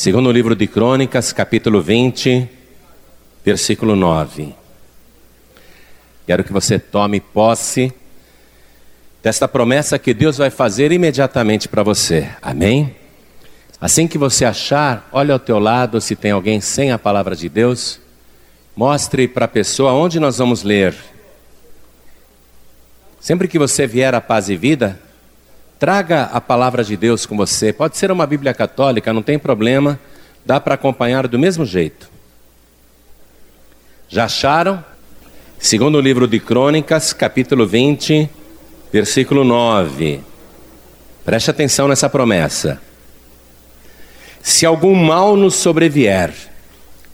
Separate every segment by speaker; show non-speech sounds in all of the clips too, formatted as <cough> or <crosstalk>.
Speaker 1: Segundo o livro de Crônicas, capítulo 20, versículo 9. Quero que você tome posse desta promessa que Deus vai fazer imediatamente para você. Amém? Assim que você achar, olhe ao teu lado se tem alguém sem a palavra de Deus. Mostre para a pessoa onde nós vamos ler. Sempre que você vier à paz e vida, Traga a palavra de Deus com você. Pode ser uma Bíblia católica, não tem problema. Dá para acompanhar do mesmo jeito. Já acharam? Segundo o livro de Crônicas, capítulo 20, versículo 9. Preste atenção nessa promessa. Se algum mal nos sobrevier,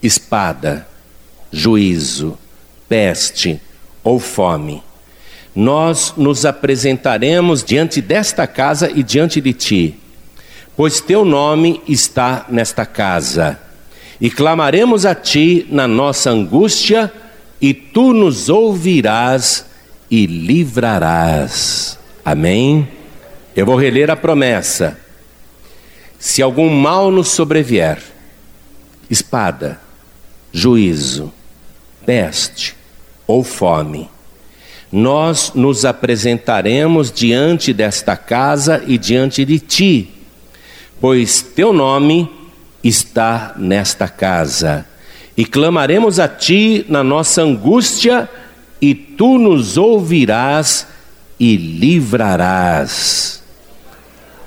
Speaker 1: espada, juízo, peste ou fome, nós nos apresentaremos diante desta casa e diante de ti, pois teu nome está nesta casa. E clamaremos a ti na nossa angústia, e tu nos ouvirás e livrarás. Amém? Eu vou reler a promessa. Se algum mal nos sobrevier, espada, juízo, peste ou fome, nós nos apresentaremos diante desta casa e diante de ti, pois teu nome está nesta casa. E clamaremos a ti na nossa angústia, e tu nos ouvirás e livrarás.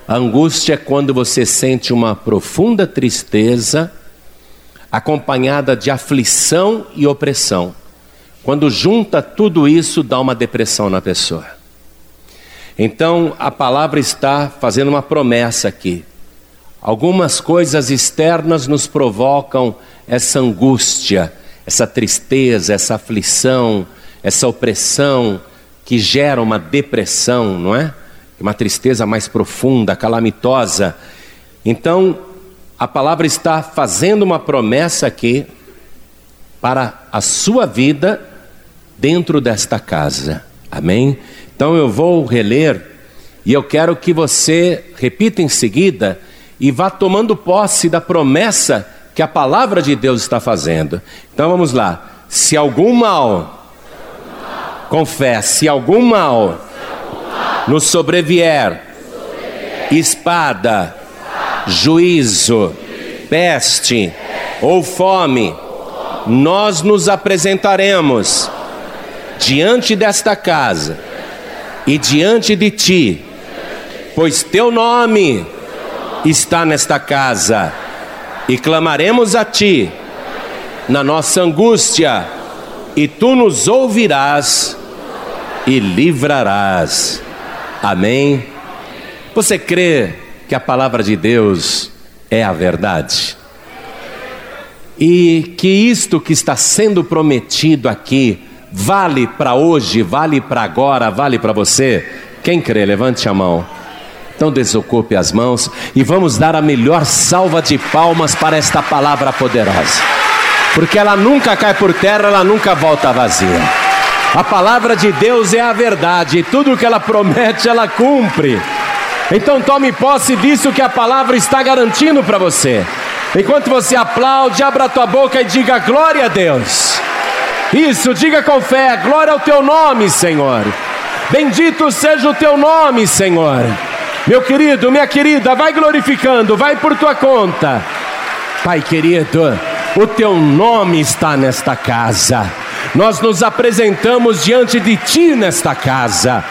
Speaker 1: A angústia é quando você sente uma profunda tristeza, acompanhada de aflição e opressão. Quando junta tudo isso, dá uma depressão na pessoa. Então, a palavra está fazendo uma promessa aqui. Algumas coisas externas nos provocam essa angústia, essa tristeza, essa aflição, essa opressão que gera uma depressão, não é? Uma tristeza mais profunda, calamitosa. Então, a palavra está fazendo uma promessa aqui para a sua vida dentro desta casa. Amém? Então eu vou reler e eu quero que você repita em seguida e vá tomando posse da promessa que a palavra de Deus está fazendo. Então vamos lá. Se algum mal, confesse, se algum mal nos sobrevier, espada, juízo, peste ou fome, nós nos apresentaremos diante desta casa e diante de ti, pois teu nome está nesta casa, e clamaremos a ti na nossa angústia, e tu nos ouvirás e livrarás. Amém. Você crê que a palavra de Deus é a verdade? E que isto que está sendo prometido aqui Vale para hoje, vale para agora, vale para você? Quem crê, levante a mão. Então desocupe as mãos e vamos dar a melhor salva de palmas para esta palavra poderosa. Porque ela nunca cai por terra, ela nunca volta vazia. A palavra de Deus é a verdade, e tudo que ela promete, ela cumpre. Então tome posse disso que a palavra está garantindo para você. Enquanto você aplaude, abra tua boca e diga glória a Deus. Isso, diga com fé: glória ao teu nome, Senhor. Bendito seja o teu nome, Senhor. Meu querido, minha querida, vai glorificando, vai por tua conta. Pai querido, o teu nome está nesta casa. Nós nos apresentamos diante de ti nesta casa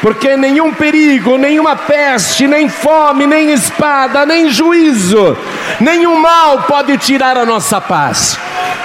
Speaker 1: porque nenhum perigo, nenhuma peste, nem fome, nem espada, nem juízo, nenhum mal pode tirar a nossa paz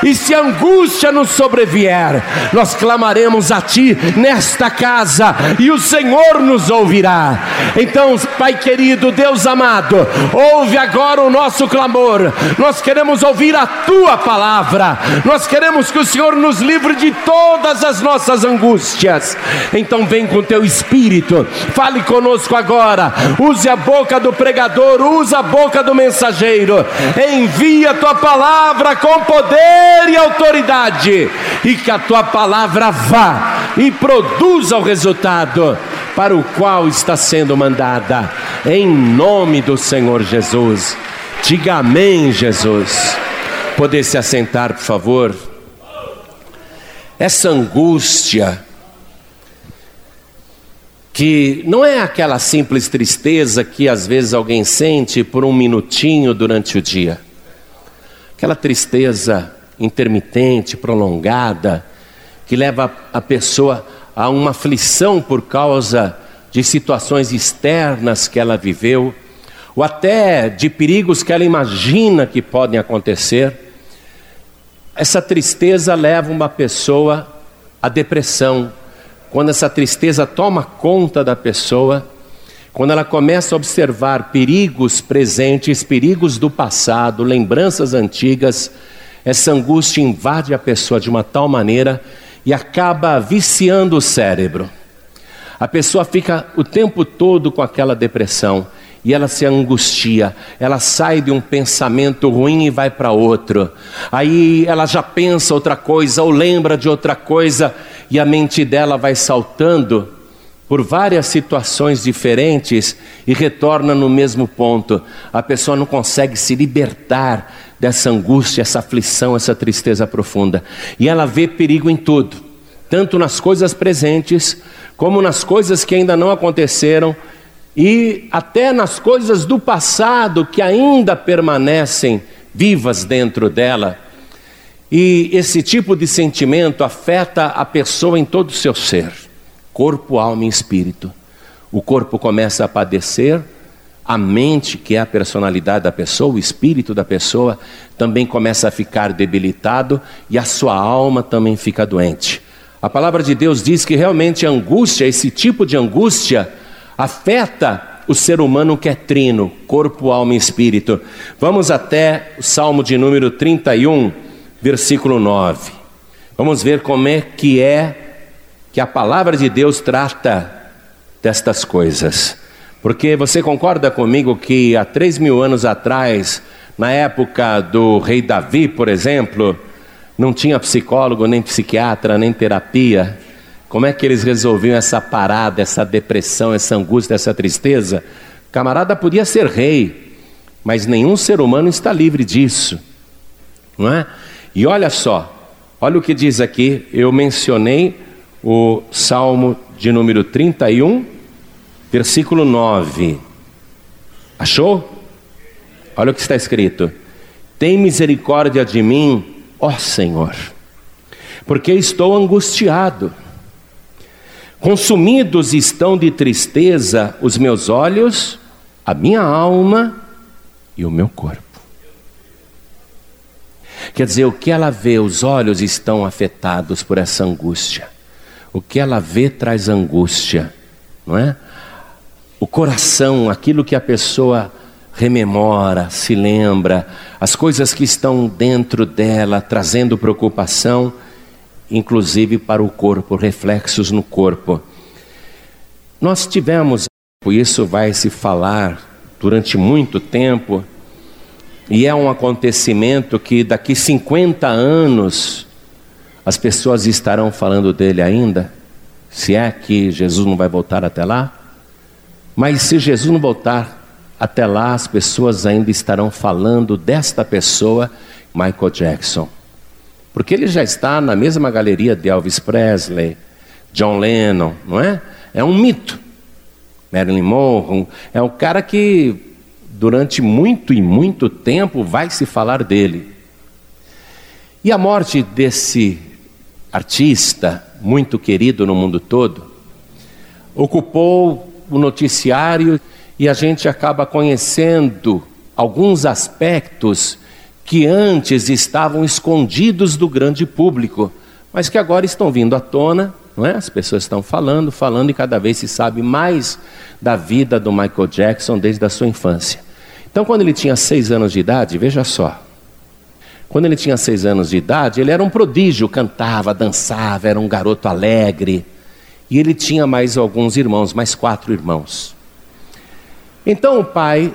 Speaker 1: e se angústia nos sobrevier, nós clamaremos a Ti nesta casa e o Senhor nos ouvirá. Então, Pai querido, Deus amado, ouve agora o nosso clamor. Nós queremos ouvir a Tua palavra, nós queremos que o Senhor nos livre de todas as nossas angústias. Então, vem com Teu Espírito, fale conosco agora. Use a boca do pregador, use a boca do mensageiro, envia a Tua palavra com poder poder e autoridade, e que a tua palavra vá e produza o resultado para o qual está sendo mandada, em nome do Senhor Jesus. Diga amém, Jesus. Poder se assentar, por favor. Essa angústia, que não é aquela simples tristeza que às vezes alguém sente por um minutinho durante o dia, aquela tristeza intermitente, prolongada, que leva a pessoa a uma aflição por causa de situações externas que ela viveu ou até de perigos que ela imagina que podem acontecer, essa tristeza leva uma pessoa à depressão. Quando essa tristeza toma conta da pessoa, quando ela começa a observar perigos presentes, perigos do passado, lembranças antigas, essa angústia invade a pessoa de uma tal maneira e acaba viciando o cérebro. A pessoa fica o tempo todo com aquela depressão e ela se angustia, ela sai de um pensamento ruim e vai para outro. Aí ela já pensa outra coisa ou lembra de outra coisa e a mente dela vai saltando por várias situações diferentes e retorna no mesmo ponto. A pessoa não consegue se libertar dessa angústia, essa aflição, essa tristeza profunda. E ela vê perigo em tudo, tanto nas coisas presentes como nas coisas que ainda não aconteceram e até nas coisas do passado que ainda permanecem vivas dentro dela. E esse tipo de sentimento afeta a pessoa em todo o seu ser, corpo, alma e espírito. O corpo começa a padecer, a mente, que é a personalidade da pessoa, o espírito da pessoa, também começa a ficar debilitado e a sua alma também fica doente. A palavra de Deus diz que realmente a angústia, esse tipo de angústia, afeta o ser humano que é trino, corpo, alma e espírito. Vamos até o Salmo de número 31, versículo 9. Vamos ver como é que é que a palavra de Deus trata destas coisas. Porque você concorda comigo que há três mil anos atrás, na época do rei Davi, por exemplo, não tinha psicólogo, nem psiquiatra, nem terapia. Como é que eles resolviam essa parada, essa depressão, essa angústia, essa tristeza? Camarada podia ser rei, mas nenhum ser humano está livre disso, não é? E olha só, olha o que diz aqui, eu mencionei o Salmo de número 31, versículo 9. Achou? Olha o que está escrito: Tem misericórdia de mim, ó Senhor, porque estou angustiado. Consumidos estão de tristeza os meus olhos, a minha alma e o meu corpo. Quer dizer, o que ela vê, os olhos estão afetados por essa angústia. O que ela vê traz angústia, não é? O coração, aquilo que a pessoa rememora, se lembra, as coisas que estão dentro dela trazendo preocupação, inclusive para o corpo, reflexos no corpo. Nós tivemos, isso vai se falar durante muito tempo, e é um acontecimento que daqui 50 anos as pessoas estarão falando dele ainda, se é que Jesus não vai voltar até lá. Mas se Jesus não voltar até lá, as pessoas ainda estarão falando desta pessoa, Michael Jackson. Porque ele já está na mesma galeria de Elvis Presley, John Lennon, não é? É um mito. Marilyn Monroe é um cara que durante muito e muito tempo vai se falar dele. E a morte desse artista muito querido no mundo todo ocupou o noticiário e a gente acaba conhecendo alguns aspectos que antes estavam escondidos do grande público, mas que agora estão vindo à tona, não é? As pessoas estão falando, falando e cada vez se sabe mais da vida do Michael Jackson desde a sua infância. Então, quando ele tinha seis anos de idade, veja só, quando ele tinha seis anos de idade, ele era um prodígio, cantava, dançava, era um garoto alegre. E ele tinha mais alguns irmãos, mais quatro irmãos. Então o pai,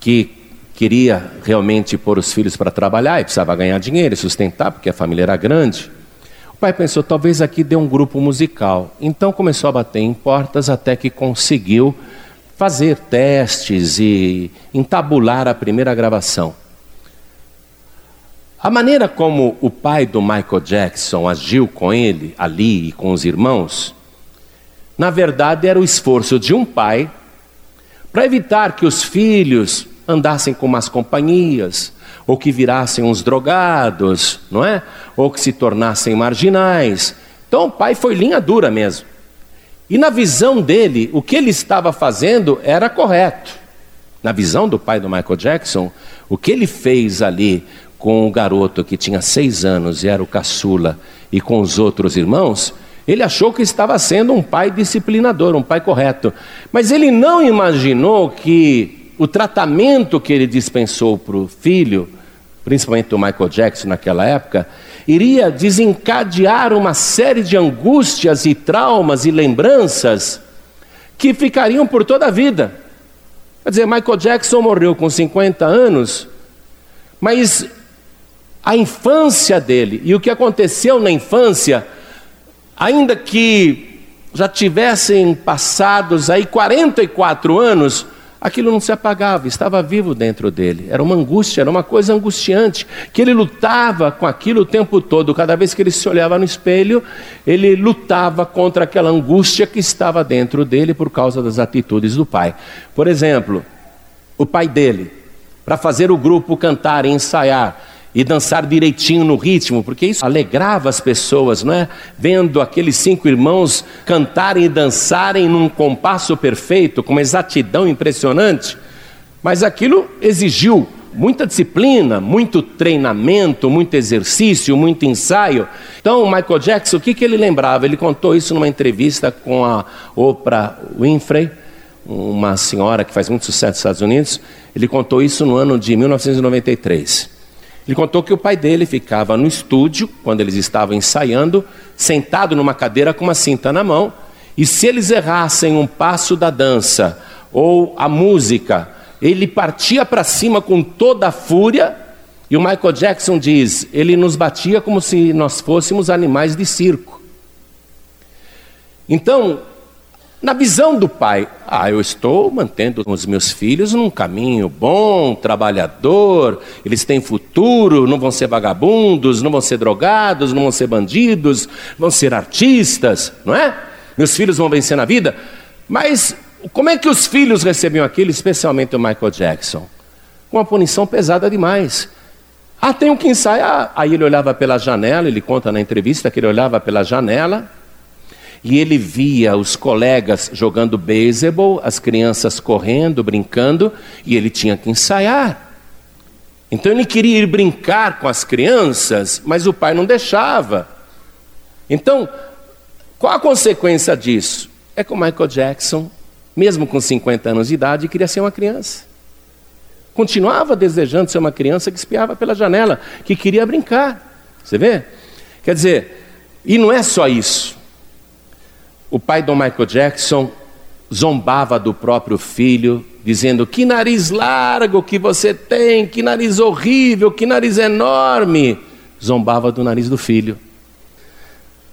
Speaker 1: que queria realmente pôr os filhos para trabalhar e precisava ganhar dinheiro e sustentar, porque a família era grande. O pai pensou, talvez aqui dê um grupo musical. Então começou a bater em portas até que conseguiu fazer testes e entabular a primeira gravação. A maneira como o pai do Michael Jackson agiu com ele, ali e com os irmãos, na verdade era o esforço de um pai para evitar que os filhos andassem com más companhias, ou que virassem uns drogados, não é? Ou que se tornassem marginais. Então o pai foi linha dura mesmo. E na visão dele, o que ele estava fazendo era correto. Na visão do pai do Michael Jackson, o que ele fez ali com o garoto que tinha seis anos e era o caçula, e com os outros irmãos, ele achou que estava sendo um pai disciplinador, um pai correto. Mas ele não imaginou que o tratamento que ele dispensou para o filho, principalmente o Michael Jackson naquela época, iria desencadear uma série de angústias e traumas e lembranças que ficariam por toda a vida. Quer dizer, Michael Jackson morreu com 50 anos, mas a infância dele e o que aconteceu na infância, ainda que já tivessem passados aí 44 anos, aquilo não se apagava, estava vivo dentro dele. Era uma angústia, era uma coisa angustiante, que ele lutava com aquilo o tempo todo. Cada vez que ele se olhava no espelho, ele lutava contra aquela angústia que estava dentro dele por causa das atitudes do pai. Por exemplo, o pai dele, para fazer o grupo cantar e ensaiar, e dançar direitinho no ritmo, porque isso alegrava as pessoas, não é? Vendo aqueles cinco irmãos cantarem e dançarem num compasso perfeito, com uma exatidão impressionante. Mas aquilo exigiu muita disciplina, muito treinamento, muito exercício, muito ensaio. Então, Michael Jackson, o que, que ele lembrava? Ele contou isso numa entrevista com a Oprah Winfrey, uma senhora que faz muito sucesso nos Estados Unidos. Ele contou isso no ano de 1993. Ele contou que o pai dele ficava no estúdio, quando eles estavam ensaiando, sentado numa cadeira com uma cinta na mão, e se eles errassem um passo da dança ou a música, ele partia para cima com toda a fúria, e o Michael Jackson diz: ele nos batia como se nós fôssemos animais de circo. Então, na visão do pai, ah, eu estou mantendo os meus filhos num caminho bom, trabalhador, eles têm futuro, não vão ser vagabundos, não vão ser drogados, não vão ser bandidos, vão ser artistas, não é? Meus filhos vão vencer na vida. Mas como é que os filhos recebiam aquilo, especialmente o Michael Jackson? Com uma punição pesada demais. Ah, tenho que ensaiar. Aí ele olhava pela janela, ele conta na entrevista que ele olhava pela janela e ele via os colegas jogando beisebol, as crianças correndo, brincando, e ele tinha que ensaiar. Então ele queria ir brincar com as crianças, mas o pai não deixava. Então, qual a consequência disso? É que o Michael Jackson, mesmo com 50 anos de idade, queria ser uma criança. Continuava desejando ser uma criança que espiava pela janela, que queria brincar. Você vê? Quer dizer, e não é só isso. O pai do Michael Jackson zombava do próprio filho, dizendo: Que nariz largo que você tem, que nariz horrível, que nariz enorme. Zombava do nariz do filho.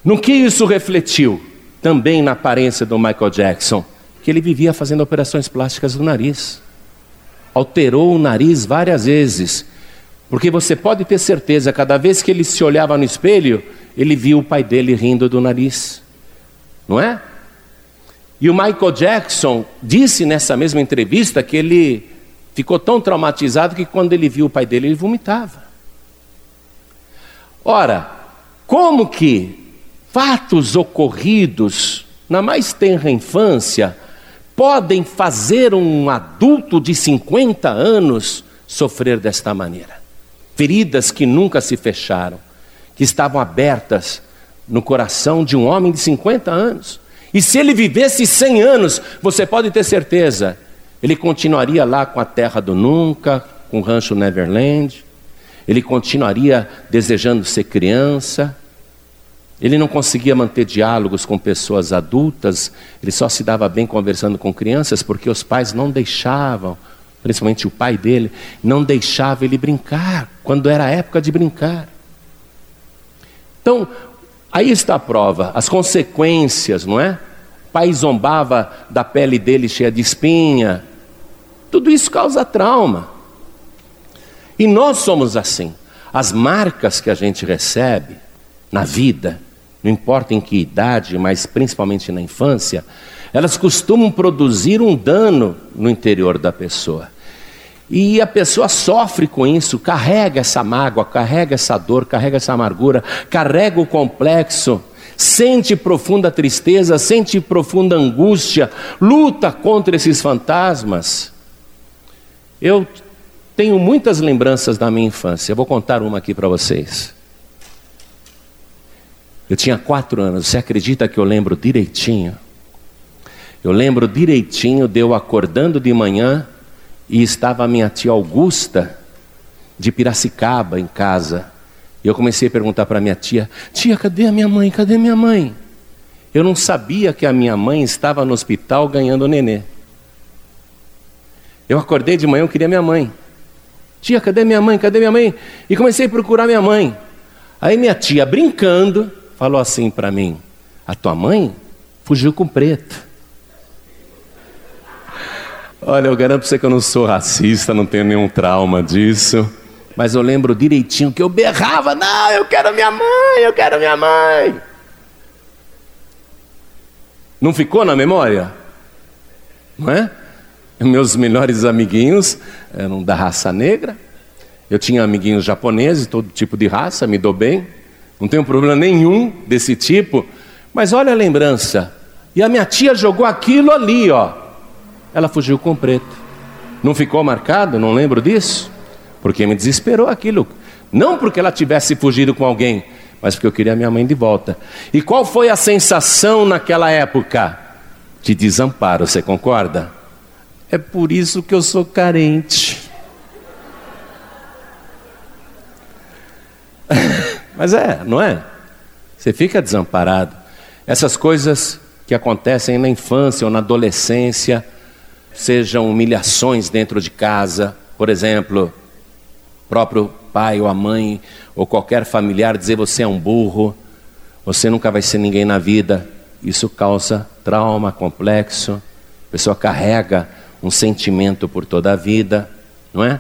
Speaker 1: No que isso refletiu? Também na aparência do Michael Jackson, que ele vivia fazendo operações plásticas do nariz. Alterou o nariz várias vezes. Porque você pode ter certeza, cada vez que ele se olhava no espelho, ele viu o pai dele rindo do nariz não é? E o Michael Jackson disse nessa mesma entrevista que ele ficou tão traumatizado que quando ele viu o pai dele, ele vomitava. Ora, como que fatos ocorridos na mais tenra infância podem fazer um adulto de 50 anos sofrer desta maneira? Feridas que nunca se fecharam, que estavam abertas no coração de um homem de 50 anos. E se ele vivesse 100 anos, você pode ter certeza, ele continuaria lá com a terra do nunca, com o rancho Neverland, ele continuaria desejando ser criança, ele não conseguia manter diálogos com pessoas adultas, ele só se dava bem conversando com crianças porque os pais não deixavam, principalmente o pai dele, não deixava ele brincar, quando era a época de brincar. Então, Aí está a prova, as consequências, não é? pai zombava da pele dele cheia de espinha. Tudo isso causa trauma. E nós somos assim. As marcas que a gente recebe na vida, não importa em que idade, mas principalmente na infância, elas costumam produzir um dano no interior da pessoa. E a pessoa sofre com isso, carrega essa mágoa, carrega essa dor, carrega essa amargura, carrega o complexo, sente profunda tristeza, sente profunda angústia, luta contra esses fantasmas. Eu tenho muitas lembranças da minha infância, eu vou contar uma aqui para vocês. Eu tinha quatro anos, você acredita que eu lembro direitinho? Eu lembro direitinho de eu acordando de manhã e estava a minha tia Augusta de Piracicaba em casa. E eu comecei a perguntar para minha tia: Tia, cadê a minha mãe? Cadê minha mãe? Eu não sabia que a minha mãe estava no hospital ganhando nenê. Eu acordei de manhã, eu queria minha mãe. Tia, cadê minha mãe? Cadê minha mãe? E comecei a procurar minha mãe. Aí minha tia, brincando, falou assim para mim: A tua mãe fugiu com preto. Olha, eu garanto para você que eu não sou racista, não tenho nenhum trauma disso. Mas eu lembro direitinho que eu berrava: Não, eu quero minha mãe, eu quero minha mãe. Não ficou na memória? Não é? Meus melhores amiguinhos eram da raça negra. Eu tinha amiguinhos japoneses, todo tipo de raça, me dou bem. Não tenho problema nenhum desse tipo. Mas olha a lembrança. E a minha tia jogou aquilo ali, ó. Ela fugiu com preto. Não ficou marcado? Não lembro disso? Porque me desesperou aquilo. Não porque ela tivesse fugido com alguém, mas porque eu queria minha mãe de volta. E qual foi a sensação naquela época? De desamparo, você concorda? É por isso que eu sou carente. <laughs> Mas é, não é? Você fica desamparado. Essas coisas que acontecem na infância ou na adolescência, sejam humilhações dentro de casa, por exemplo, próprio pai ou a mãe ou qualquer familiar dizer você é um burro, você nunca vai ser ninguém na vida. Isso causa trauma, complexo. A pessoa carrega um sentimento por toda a vida, não é?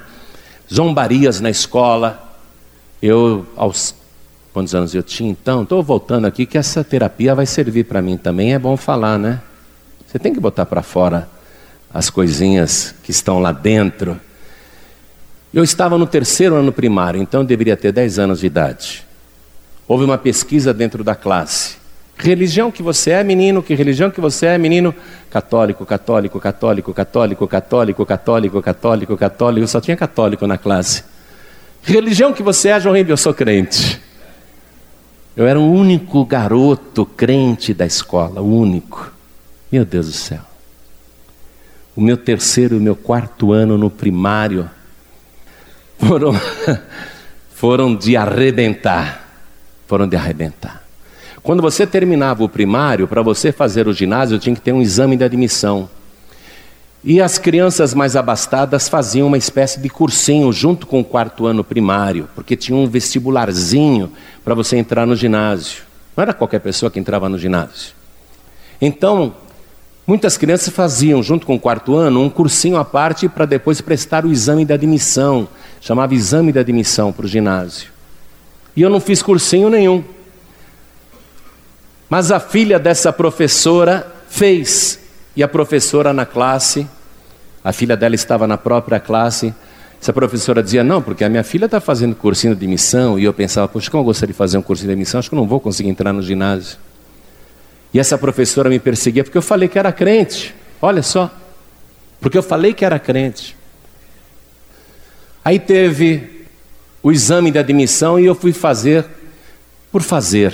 Speaker 1: Zombarias na escola. Eu, aos quantos anos eu tinha então, estou voltando aqui que essa terapia vai servir para mim também, é bom falar, né? Você tem que botar para fora as coisinhas que estão lá dentro eu estava no terceiro ano primário, então eu deveria ter 10 anos de idade. Houve uma pesquisa dentro da classe. Religião que você é, menino? Que religião que você é, menino? Católico, católico, católico, católico, católico, católico, católico, católico. Eu só tinha católico na classe. Religião que você é, João Ribeiro? Eu sou crente. Eu era o único garoto crente da escola, o único. Meu Deus do céu. O meu terceiro e o meu quarto ano no primário, foram, <laughs> foram de arrebentar. Foram de arrebentar. Quando você terminava o primário, para você fazer o ginásio, tinha que ter um exame de admissão. E as crianças mais abastadas faziam uma espécie de cursinho junto com o quarto ano primário, porque tinha um vestibularzinho para você entrar no ginásio. Não era qualquer pessoa que entrava no ginásio. Então, muitas crianças faziam, junto com o quarto ano, um cursinho à parte para depois prestar o exame de admissão chamava exame de admissão para o ginásio. E eu não fiz cursinho nenhum. Mas a filha dessa professora fez. E a professora na classe, a filha dela estava na própria classe. Essa professora dizia: Não, porque a minha filha está fazendo cursinho de admissão. E eu pensava: Poxa, como eu gostaria de fazer um cursinho de admissão? Acho que não vou conseguir entrar no ginásio. E essa professora me perseguia porque eu falei que era crente. Olha só. Porque eu falei que era crente. Aí teve o exame de admissão e eu fui fazer por fazer.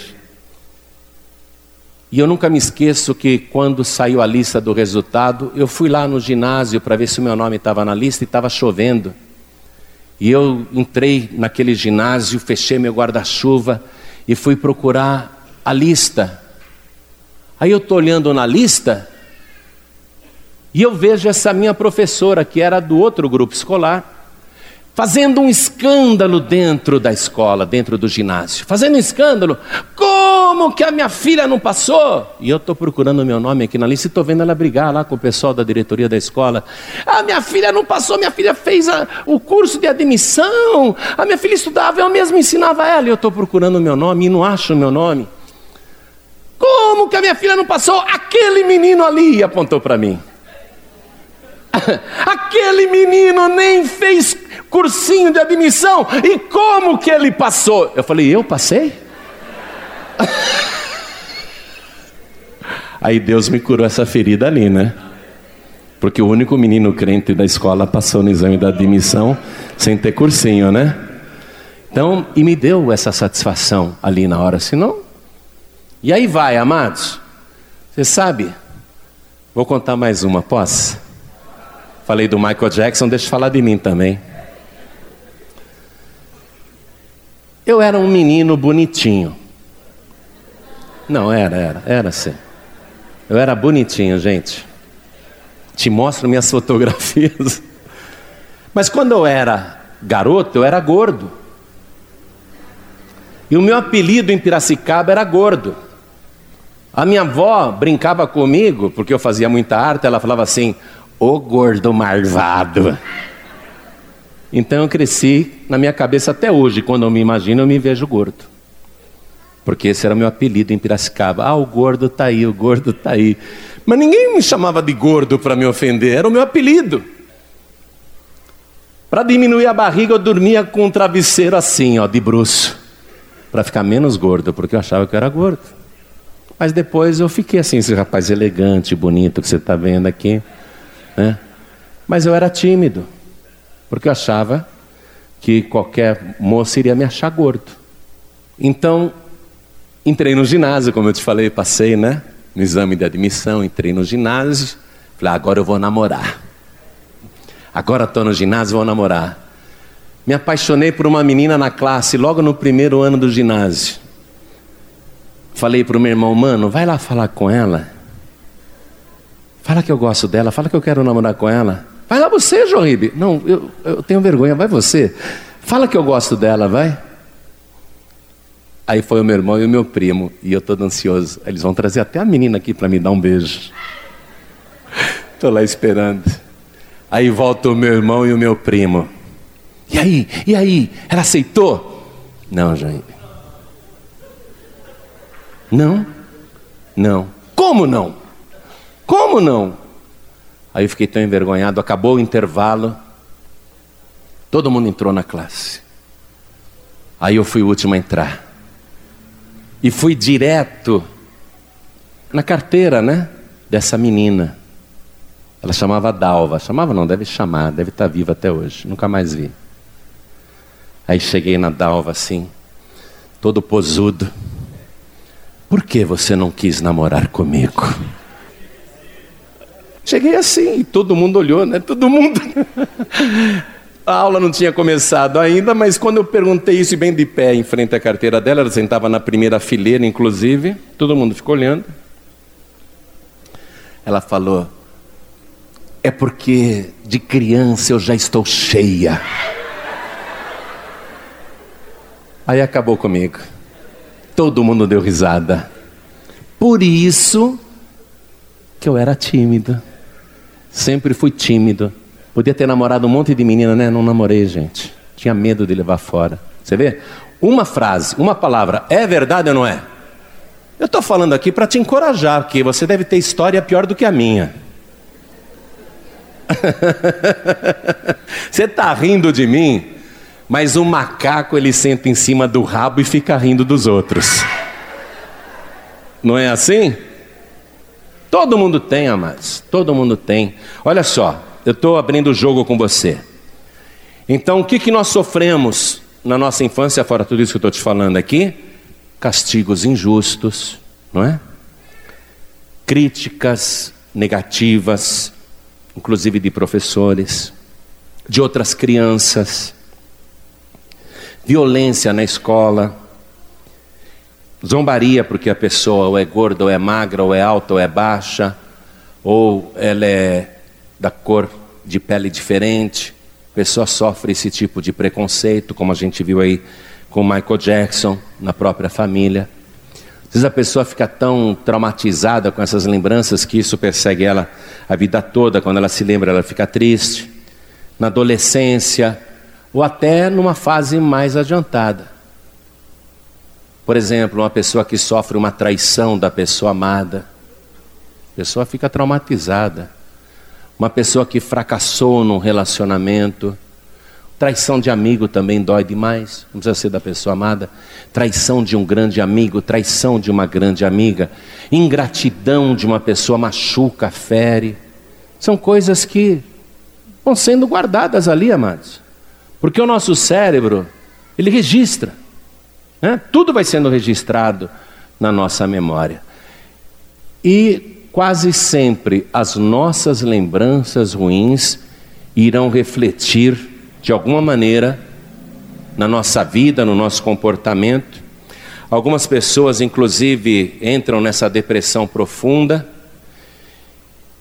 Speaker 1: E eu nunca me esqueço que quando saiu a lista do resultado, eu fui lá no ginásio para ver se o meu nome estava na lista e estava chovendo. E eu entrei naquele ginásio, fechei meu guarda-chuva e fui procurar a lista. Aí eu estou olhando na lista e eu vejo essa minha professora, que era do outro grupo escolar, fazendo um escândalo dentro da escola, dentro do ginásio, fazendo um escândalo. Como que a minha filha não passou? E eu estou procurando o meu nome aqui na lista e estou vendo ela brigar lá com o pessoal da diretoria da escola. A minha filha não passou, minha filha fez a, o curso de admissão. A minha filha estudava, eu mesmo ensinava ela. E eu estou procurando o meu nome e não acho o meu nome. Como que a minha filha não passou? Aquele menino ali apontou para mim. <laughs> Aquele menino nem fez cursinho de admissão. E como que ele passou? Eu falei, eu passei? <laughs> Aí Deus me curou essa ferida ali, né? Porque o único menino crente da escola passou no exame da admissão sem ter cursinho, né? Então, e me deu essa satisfação ali na hora, senão. E aí vai, amados. Você sabe? Vou contar mais uma, posso? Falei do Michael Jackson, deixa eu falar de mim também. Eu era um menino bonitinho. Não, era, era, era sim. Eu era bonitinho, gente. Te mostro minhas fotografias. Mas quando eu era garoto, eu era gordo. E o meu apelido em Piracicaba era gordo. A minha avó brincava comigo, porque eu fazia muita arte, ela falava assim: Ô gordo marvado. Então eu cresci na minha cabeça até hoje, quando eu me imagino, eu me vejo gordo. Porque esse era meu apelido em Piracicaba. Ah, o gordo tá aí, o gordo tá aí. Mas ninguém me chamava de gordo para me ofender, era o meu apelido. Para diminuir a barriga, eu dormia com um travesseiro assim, ó, de bruxo, para ficar menos gordo, porque eu achava que eu era gordo. Mas depois eu fiquei assim, esse rapaz elegante, bonito que você está vendo aqui. Né? Mas eu era tímido, porque eu achava que qualquer moça iria me achar gordo. Então, entrei no ginásio, como eu te falei, passei, né? No exame de admissão, entrei no ginásio. Falei, agora eu vou namorar. Agora estou no ginásio, vou namorar. Me apaixonei por uma menina na classe, logo no primeiro ano do ginásio. Falei para o meu irmão, mano, vai lá falar com ela. Fala que eu gosto dela, fala que eu quero namorar com ela. Vai lá você, João Ribe. Não, eu, eu tenho vergonha, vai você. Fala que eu gosto dela, vai. Aí foi o meu irmão e o meu primo, e eu todo ansioso. Eles vão trazer até a menina aqui para me dar um beijo. <laughs> Estou lá esperando. Aí volta o meu irmão e o meu primo. E aí? E aí? Ela aceitou? Não, Jair. Não? Não. Como não? Como não? Aí eu fiquei tão envergonhado, acabou o intervalo. Todo mundo entrou na classe. Aí eu fui o último a entrar. E fui direto na carteira, né? Dessa menina. Ela chamava Dalva. Chamava não, deve chamar, deve estar viva até hoje. Nunca mais vi. Aí cheguei na Dalva assim, todo posudo. Por que você não quis namorar comigo? Cheguei assim, e todo mundo olhou, né? Todo mundo. <laughs> A aula não tinha começado ainda, mas quando eu perguntei isso bem de pé em frente à carteira dela, ela sentava na primeira fileira, inclusive, todo mundo ficou olhando. Ela falou: É porque de criança eu já estou cheia. Aí acabou comigo. Todo mundo deu risada. Por isso que eu era tímido. Sempre fui tímido. Podia ter namorado um monte de menina, né? Não namorei, gente. Tinha medo de levar fora. Você vê? Uma frase, uma palavra, é verdade ou não é? Eu estou falando aqui para te encorajar, porque você deve ter história pior do que a minha. <laughs> você está rindo de mim, mas o macaco ele senta em cima do rabo e fica rindo dos outros. Não é assim? Todo mundo tem, amados. Todo mundo tem. Olha só, eu estou abrindo o jogo com você. Então, o que, que nós sofremos na nossa infância, fora tudo isso que eu estou te falando aqui? Castigos injustos, não é? Críticas negativas, inclusive de professores, de outras crianças, violência na escola, zombaria porque a pessoa ou é gorda, ou é magra, ou é alta, ou é baixa, ou ela é da cor de pele diferente. A pessoa sofre esse tipo de preconceito, como a gente viu aí com Michael Jackson, na própria família. Às vezes a pessoa fica tão traumatizada com essas lembranças que isso persegue ela a vida toda. Quando ela se lembra, ela fica triste. Na adolescência, ou até numa fase mais adiantada. Por exemplo, uma pessoa que sofre uma traição da pessoa amada, a pessoa fica traumatizada. Uma pessoa que fracassou num relacionamento, traição de amigo também dói demais, não precisa ser da pessoa amada. Traição de um grande amigo, traição de uma grande amiga, ingratidão de uma pessoa machuca, fere. São coisas que vão sendo guardadas ali, amados. Porque o nosso cérebro, ele registra. Né? Tudo vai sendo registrado na nossa memória. E quase sempre as nossas lembranças ruins irão refletir de alguma maneira na nossa vida, no nosso comportamento. Algumas pessoas, inclusive, entram nessa depressão profunda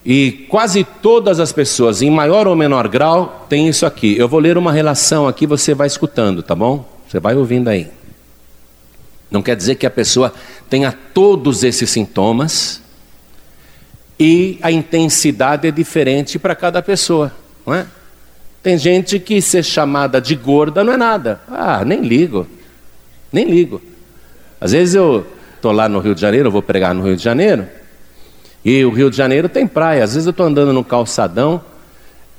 Speaker 1: e quase todas as pessoas, em maior ou menor grau, têm isso aqui. Eu vou ler uma relação aqui, você vai escutando, tá bom? Você vai ouvindo aí. Não quer dizer que a pessoa tenha todos esses sintomas e a intensidade é diferente para cada pessoa, não é? Tem gente que ser chamada de gorda não é nada. Ah, nem ligo. Nem ligo. Às vezes eu estou lá no Rio de Janeiro, eu vou pregar no Rio de Janeiro, e o Rio de Janeiro tem praia. Às vezes eu estou andando no calçadão,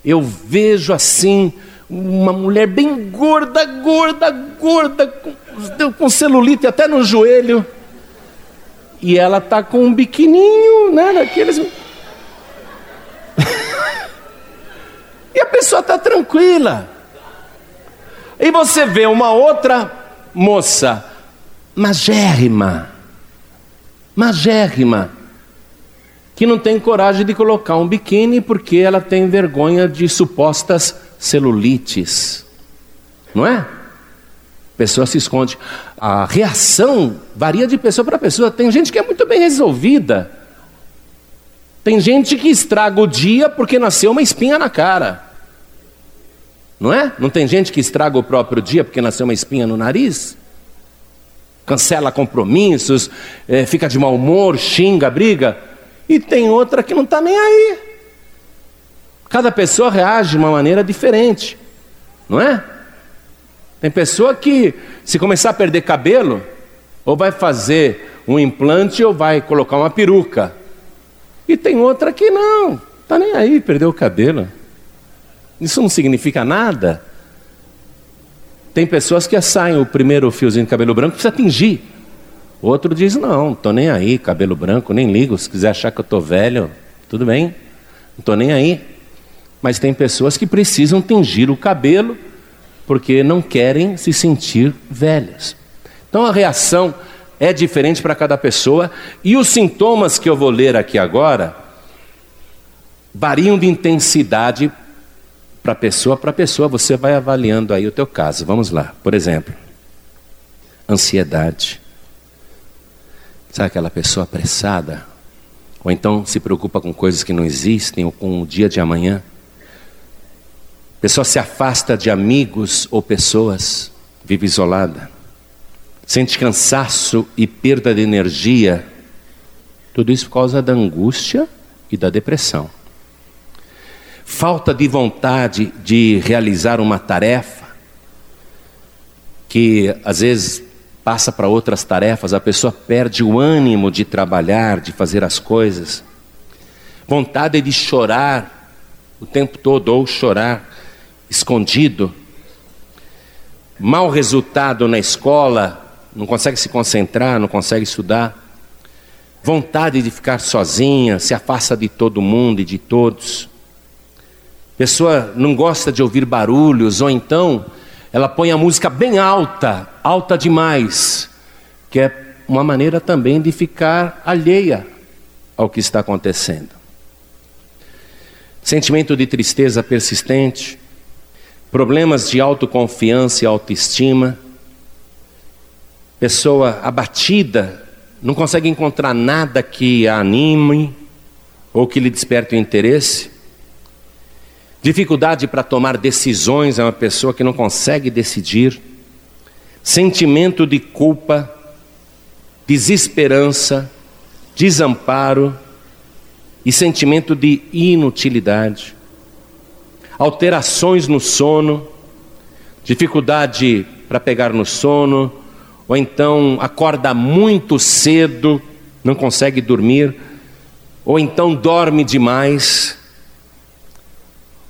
Speaker 1: eu vejo assim uma mulher bem gorda, gorda, gorda, com, com celulite até no joelho. E ela está com um biquininho, né? Daqueles. <laughs> e a pessoa está tranquila. E você vê uma outra moça, magérrima, magérrima, que não tem coragem de colocar um biquíni porque ela tem vergonha de supostas celulites. Não é? A pessoa se esconde. A reação varia de pessoa para pessoa. Tem gente que é muito bem resolvida. Tem gente que estraga o dia porque nasceu uma espinha na cara. Não é? Não tem gente que estraga o próprio dia porque nasceu uma espinha no nariz? Cancela compromissos, é, fica de mau humor, xinga, briga e tem outra que não está nem aí. Cada pessoa reage de uma maneira diferente, não é? Tem pessoa que, se começar a perder cabelo, ou vai fazer um implante ou vai colocar uma peruca. E tem outra que não, está nem aí, perdeu o cabelo. Isso não significa nada. Tem pessoas que saem o primeiro fiozinho de cabelo branco precisa tingir. Outro diz: não, estou nem aí, cabelo branco, nem ligo. Se quiser achar que eu estou velho, tudo bem, não estou nem aí. Mas tem pessoas que precisam tingir o cabelo porque não querem se sentir velhas. Então a reação é diferente para cada pessoa e os sintomas que eu vou ler aqui agora variam de intensidade para pessoa para pessoa. Você vai avaliando aí o teu caso. Vamos lá. Por exemplo, ansiedade Sabe aquela pessoa apressada? Ou então se preocupa com coisas que não existem ou com o dia de amanhã? Pessoa se afasta de amigos ou pessoas, vive isolada. Sente cansaço e perda de energia. Tudo isso por causa da angústia e da depressão. Falta de vontade de realizar uma tarefa que às vezes passa para outras tarefas, a pessoa perde o ânimo de trabalhar, de fazer as coisas. Vontade de chorar o tempo todo ou chorar escondido. Mau resultado na escola, não consegue se concentrar, não consegue estudar. Vontade de ficar sozinha, se afasta de todo mundo e de todos. Pessoa não gosta de ouvir barulhos, ou então ela põe a música bem alta, alta demais, que é uma maneira também de ficar alheia ao que está acontecendo. Sentimento de tristeza persistente, problemas de autoconfiança e autoestima, pessoa abatida, não consegue encontrar nada que a anime ou que lhe desperte o interesse. Dificuldade para tomar decisões é uma pessoa que não consegue decidir. Sentimento de culpa, desesperança, desamparo e sentimento de inutilidade, alterações no sono, dificuldade para pegar no sono, ou então acorda muito cedo, não consegue dormir, ou então dorme demais,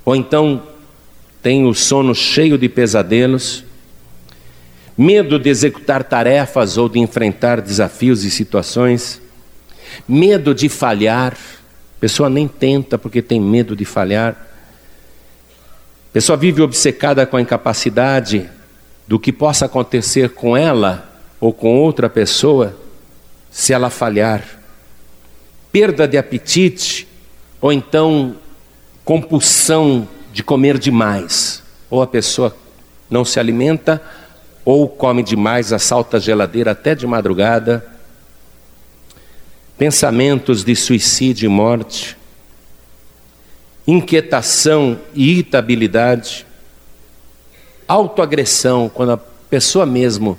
Speaker 1: ou então tem o sono cheio de pesadelos, medo de executar tarefas ou de enfrentar desafios e situações, medo de falhar, a pessoa nem tenta porque tem medo de falhar. A pessoa vive obcecada com a incapacidade do que possa acontecer com ela ou com outra pessoa se ela falhar. Perda de apetite ou então compulsão de comer demais. Ou a pessoa não se alimenta ou come demais, assalta a geladeira até de madrugada. Pensamentos de suicídio e morte. Inquietação e irritabilidade. Autoagressão, quando a pessoa mesmo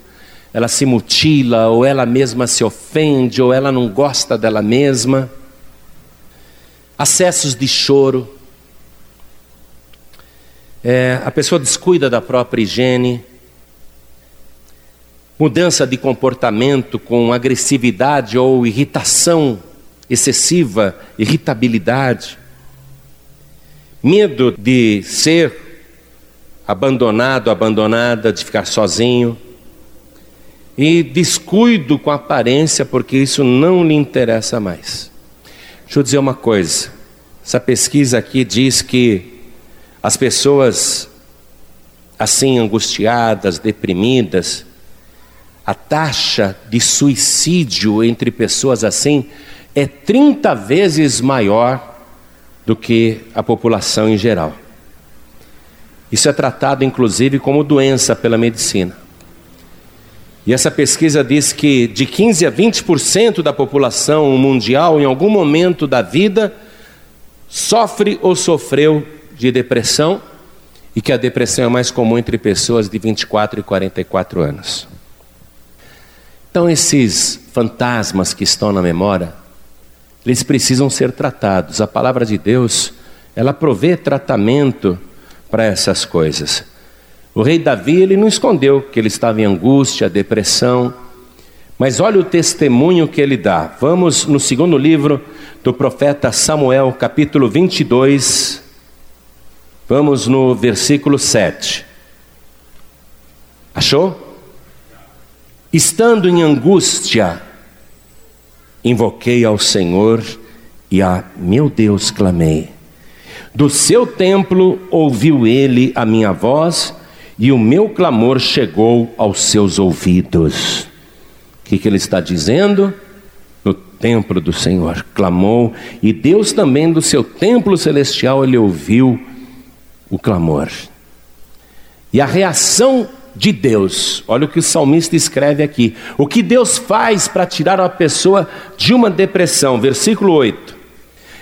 Speaker 1: ela se mutila, ou ela mesma se ofende, ou ela não gosta dela mesma. Acessos de choro. É, a pessoa descuida da própria higiene. Mudança de comportamento com agressividade ou irritação excessiva, irritabilidade. Medo de ser abandonado, abandonada, de ficar sozinho e descuido com a aparência, porque isso não lhe interessa mais. Deixa eu dizer uma coisa: essa pesquisa aqui diz que as pessoas assim angustiadas, deprimidas, a taxa de suicídio entre pessoas assim é 30 vezes maior do que a população em geral. Isso é tratado inclusive como doença pela medicina. E essa pesquisa diz que de 15 a 20% da população mundial, em algum momento da vida, sofre ou sofreu de depressão, e que a depressão é mais comum entre pessoas de 24 e 44 anos. Então, esses fantasmas que estão na memória, eles precisam ser tratados. A palavra de Deus, ela provê tratamento para essas coisas. O rei Davi, ele não escondeu que ele estava em angústia, depressão, mas olha o testemunho que ele dá. Vamos no segundo livro do profeta Samuel, capítulo 22, vamos no versículo 7. Achou? Estando em angústia, invoquei ao Senhor e a meu Deus clamei. Do seu templo ouviu ele a minha voz e o meu clamor chegou aos seus ouvidos. O que, que ele está dizendo? No templo do Senhor clamou, e Deus também do seu templo celestial ele ouviu o clamor. E a reação de Deus, olha o que o salmista escreve aqui: o que Deus faz para tirar a pessoa de uma depressão, versículo 8.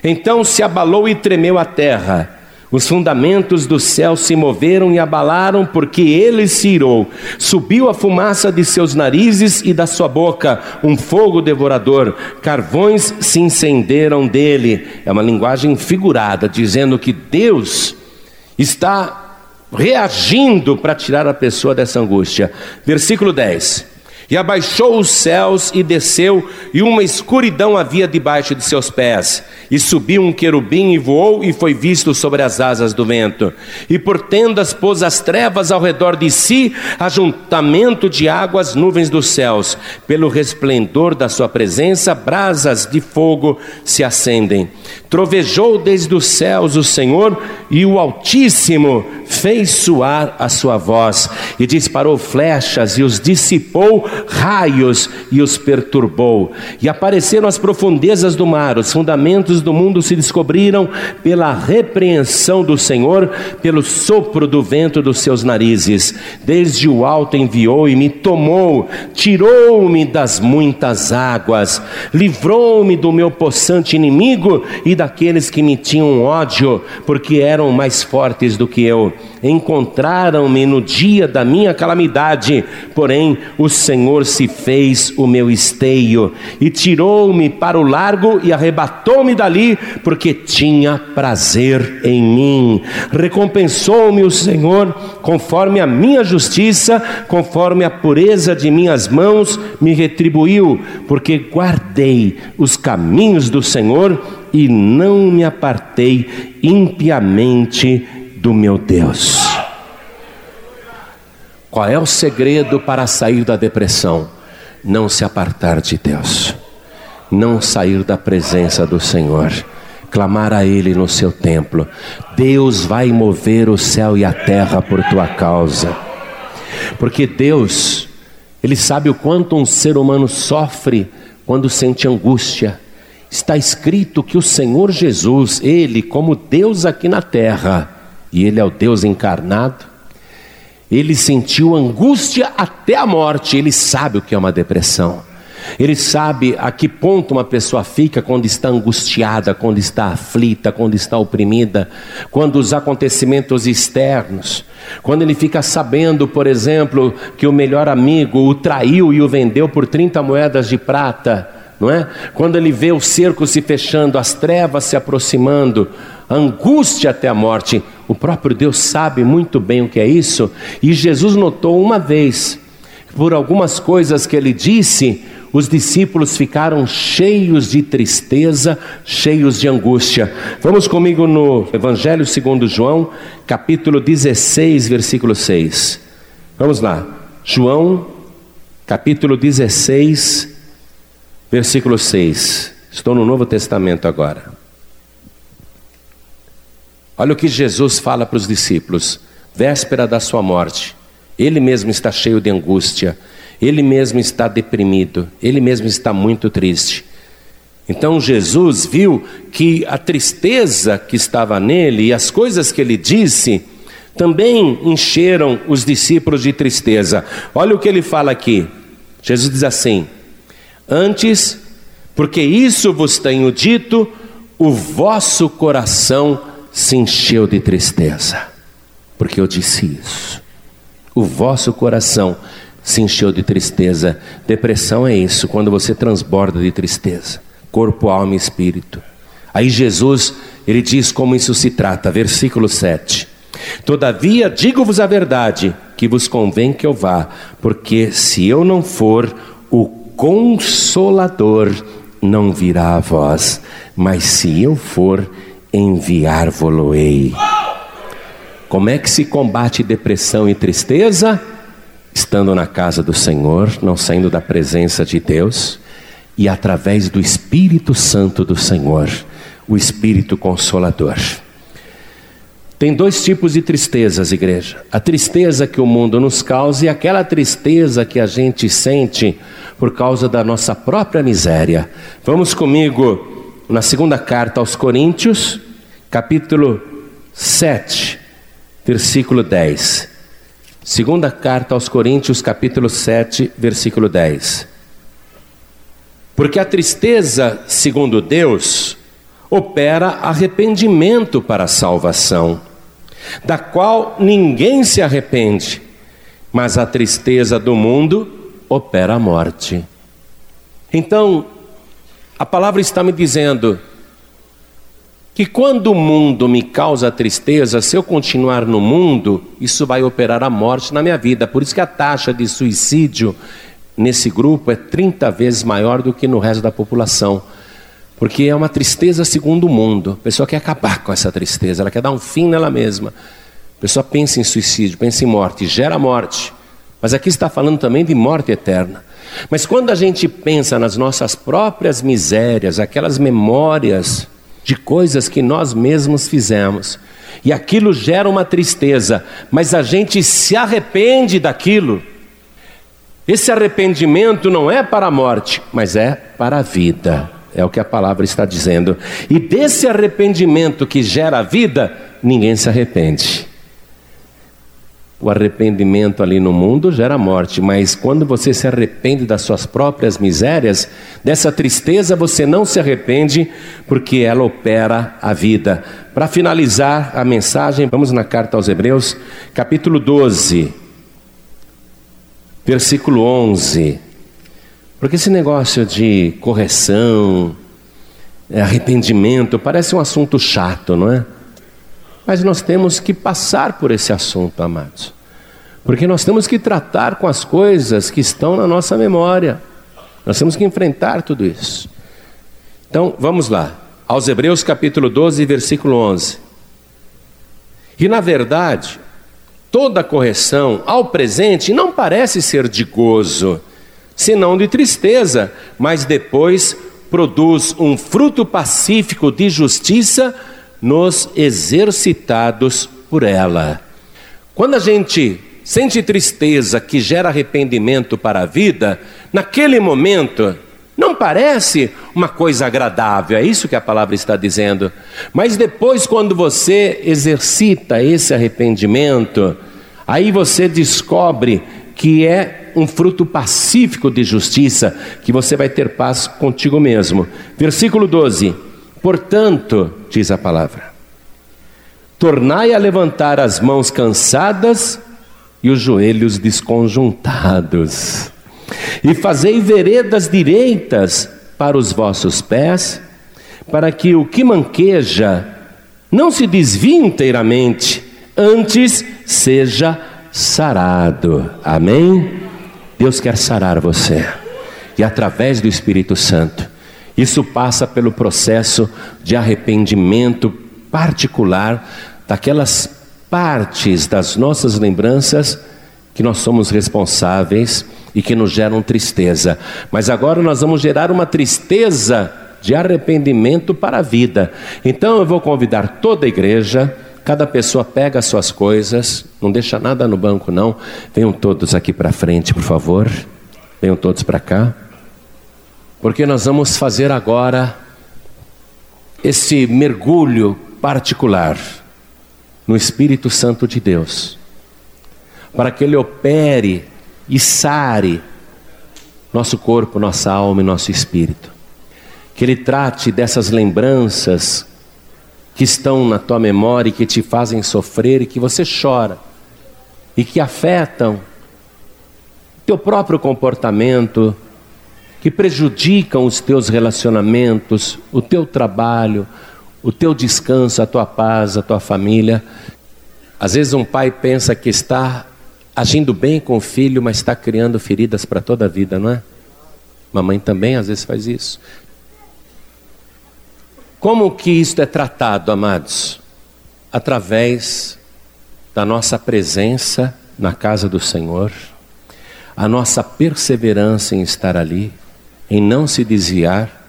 Speaker 1: Então se abalou e tremeu a terra os fundamentos do céu se moveram e abalaram, porque ele se irou. Subiu a fumaça de seus narizes e da sua boca um fogo devorador. Carvões se incenderam dele. É uma linguagem figurada, dizendo que Deus está reagindo para tirar a pessoa dessa angústia. Versículo 10. E abaixou os céus e desceu, e uma escuridão havia debaixo de seus pés. E subiu um querubim e voou e foi visto sobre as asas do vento. E por tendas pôs as trevas ao redor de si, ajuntamento de águas, nuvens dos céus. Pelo resplendor da sua presença, brasas de fogo se acendem. Trovejou desde os céus o Senhor, e o Altíssimo fez soar a sua voz, e disparou flechas e os dissipou raios e os perturbou. E apareceram as profundezas do mar, os fundamentos do mundo se descobriram pela repreensão do Senhor, pelo sopro do vento dos seus narizes. Desde o alto enviou e me tomou, tirou-me das muitas águas, livrou-me do meu possante inimigo e daqueles que me tinham ódio, porque eram mais fortes do que eu. Encontraram-me no dia da minha calamidade, porém o Senhor Senhor se fez o meu esteio e tirou-me para o largo e arrebatou-me dali, porque tinha prazer em mim. Recompensou-me o Senhor conforme a minha justiça, conforme a pureza de minhas mãos, me retribuiu, porque guardei os caminhos do Senhor e não me apartei impiamente do meu Deus. Qual é o segredo para sair da depressão? Não se apartar de Deus, não sair da presença do Senhor, clamar a Ele no seu templo. Deus vai mover o céu e a terra por tua causa, porque Deus, Ele sabe o quanto um ser humano sofre quando sente angústia. Está escrito que o Senhor Jesus, Ele, como Deus aqui na terra, e Ele é o Deus encarnado, ele sentiu angústia até a morte, ele sabe o que é uma depressão. Ele sabe a que ponto uma pessoa fica quando está angustiada, quando está aflita, quando está oprimida, quando os acontecimentos externos, quando ele fica sabendo, por exemplo, que o melhor amigo o traiu e o vendeu por 30 moedas de prata, não é? Quando ele vê o cerco se fechando, as trevas se aproximando, angústia até a morte. O próprio Deus sabe muito bem o que é isso, e Jesus notou uma vez, por algumas coisas que ele disse, os discípulos ficaram cheios de tristeza, cheios de angústia. Vamos comigo no Evangelho segundo João, capítulo 16, versículo 6. Vamos lá. João, capítulo 16, versículo 6. Estou no Novo Testamento agora. Olha o que Jesus fala para os discípulos, véspera da sua morte. Ele mesmo está cheio de angústia, ele mesmo está deprimido, ele mesmo está muito triste. Então Jesus viu que a tristeza que estava nele e as coisas que ele disse também encheram os discípulos de tristeza. Olha o que ele fala aqui. Jesus diz assim: Antes, porque isso vos tenho dito, o vosso coração se encheu de tristeza, porque eu disse isso. O vosso coração se encheu de tristeza. Depressão é isso, quando você transborda de tristeza, corpo, alma e espírito. Aí Jesus, ele diz como isso se trata, versículo 7. Todavia, digo-vos a verdade, que vos convém que eu vá, porque se eu não for, o consolador não virá a vós, mas se eu for, enviar-vos-ei. Como é que se combate depressão e tristeza? Estando na casa do Senhor, não saindo da presença de Deus, e através do Espírito Santo do Senhor, o Espírito Consolador. Tem dois tipos de tristezas, igreja: a tristeza que o mundo nos causa e aquela tristeza que a gente sente por causa da nossa própria miséria. Vamos comigo na segunda carta aos Coríntios, capítulo 7, versículo 10. Segunda carta aos Coríntios, capítulo 7, versículo 10. Porque a tristeza, segundo Deus, opera arrependimento para a salvação, da qual ninguém se arrepende, mas a tristeza do mundo opera a morte. Então, a palavra está me dizendo que quando o mundo me causa tristeza, se eu continuar no mundo, isso vai operar a morte na minha vida. Por isso que a taxa de suicídio nesse grupo é 30 vezes maior do que no resto da população. Porque é uma tristeza segundo o mundo. A pessoa quer acabar com essa tristeza, ela quer dar um fim nela mesma. A pessoa pensa em suicídio, pensa em morte, gera morte. Mas aqui está falando também de morte eterna. Mas quando a gente pensa nas nossas próprias misérias, aquelas memórias de coisas que nós mesmos fizemos, e aquilo gera uma tristeza, mas a gente se arrepende daquilo. Esse arrependimento não é para a morte, mas é para a vida. É o que a palavra está dizendo. E desse arrependimento que gera a vida, ninguém se arrepende. O arrependimento ali no mundo gera morte, mas quando você se arrepende das suas próprias misérias, dessa tristeza você não se arrepende, porque ela opera a vida. Para finalizar a mensagem, vamos na carta aos Hebreus, capítulo 12. versículo 11. Porque esse negócio de correção, arrependimento, parece um assunto chato, não é? Mas nós temos que passar por esse assunto, amados. Porque nós temos que tratar com as coisas que estão na nossa memória. Nós temos que enfrentar tudo isso. Então, vamos lá. Aos Hebreus capítulo 12, versículo 11. E na verdade, toda correção ao presente não parece ser de gozo, senão de tristeza, mas depois produz um fruto pacífico de justiça nos exercitados por ela. Quando a gente sente tristeza que gera arrependimento para a vida, naquele momento não parece uma coisa agradável, é isso que a palavra está dizendo. Mas depois, quando você exercita esse arrependimento, aí você descobre que é um fruto pacífico de justiça, que você vai ter paz contigo mesmo. Versículo 12: Portanto, diz a palavra, tornai a levantar as mãos cansadas e os joelhos desconjuntados, e fazei veredas direitas para os vossos pés, para que o que manqueja não se desvie inteiramente, antes seja sarado. Amém? Deus quer sarar você, e através do Espírito Santo. Isso passa pelo processo de arrependimento particular daquelas partes das nossas lembranças que nós somos responsáveis e que nos geram tristeza. Mas agora nós vamos gerar uma tristeza de arrependimento para a vida. Então eu vou convidar toda a igreja, cada pessoa pega as suas coisas, não deixa nada no banco não. Venham todos aqui para frente, por favor. Venham todos para cá. Porque nós vamos fazer agora esse mergulho particular no Espírito Santo de Deus, para que Ele opere e sare nosso corpo, nossa alma e nosso espírito. Que Ele trate dessas lembranças que estão na tua memória e que te fazem sofrer e que você chora e que afetam teu próprio comportamento, que prejudicam os teus relacionamentos, o teu trabalho, o teu descanso, a tua paz, a tua família. Às vezes um pai pensa que está agindo bem com o filho, mas está criando feridas para toda a vida, não é? Mamãe também às vezes faz isso. Como que isto é tratado, amados? Através da nossa presença na casa do Senhor, a nossa perseverança em estar ali, em não se desviar,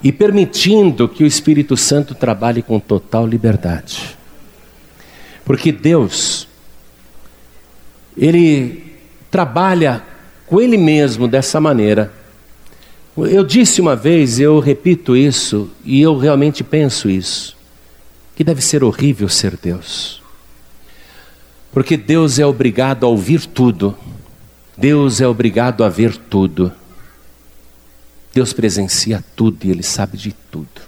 Speaker 1: e permitindo que o Espírito Santo trabalhe com total liberdade. Porque Deus, Ele trabalha com Ele mesmo dessa maneira. Eu disse uma vez, eu repito isso, e eu realmente penso isso, que deve ser horrível ser Deus. Porque Deus é obrigado a ouvir tudo, Deus é obrigado a ver tudo. Deus presencia tudo e Ele sabe de tudo.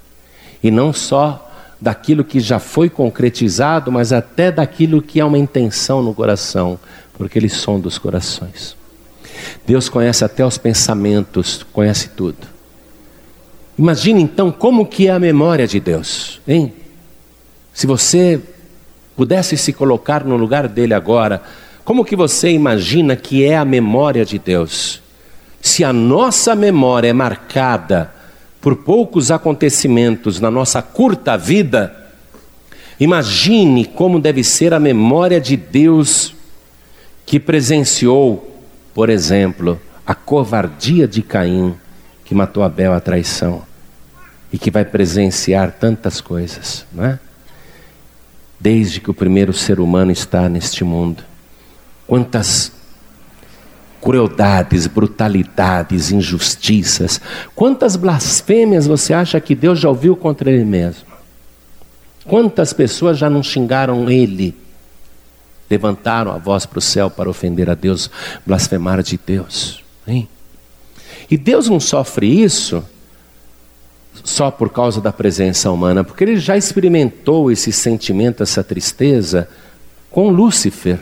Speaker 1: E não só daquilo que já foi concretizado, mas até daquilo que é uma intenção no coração, porque Ele sonda os corações. Deus conhece até os pensamentos, conhece tudo. Imagine então como que é a memória de Deus, hein? Se você pudesse se colocar no lugar dele agora, como que você imagina que é a memória de Deus? Se a nossa memória é marcada por poucos acontecimentos na nossa curta vida, imagine como deve ser a memória de Deus que presenciou, por exemplo, a covardia de Caim, que matou Abel a traição, e que vai presenciar tantas coisas, não é? Desde que o primeiro ser humano está neste mundo. Quantas crueldades, brutalidades, injustiças. Quantas blasfêmias você acha que Deus já ouviu contra Ele mesmo? Quantas pessoas já não xingaram Ele? Levantaram a voz para o céu para ofender a Deus, blasfemar de Deus. Hein? E Deus não sofre isso só por causa da presença humana, porque Ele já experimentou esse sentimento, essa tristeza com Lúcifer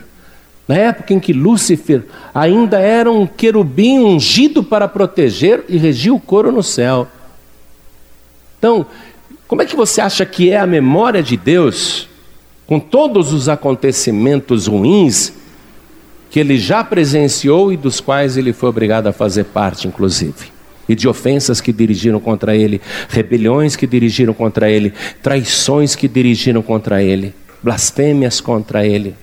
Speaker 1: Na época em que Lúcifer ainda era um querubim ungido para proteger e regir o coro no céu. Então, como é que você acha que é a memória de Deus, com todos os acontecimentos ruins que ele já presenciou e dos quais ele foi obrigado a fazer parte, inclusive? E de ofensas que dirigiram contra ele, rebeliões que dirigiram contra ele, traições que dirigiram contra ele, blasfêmias contra ele.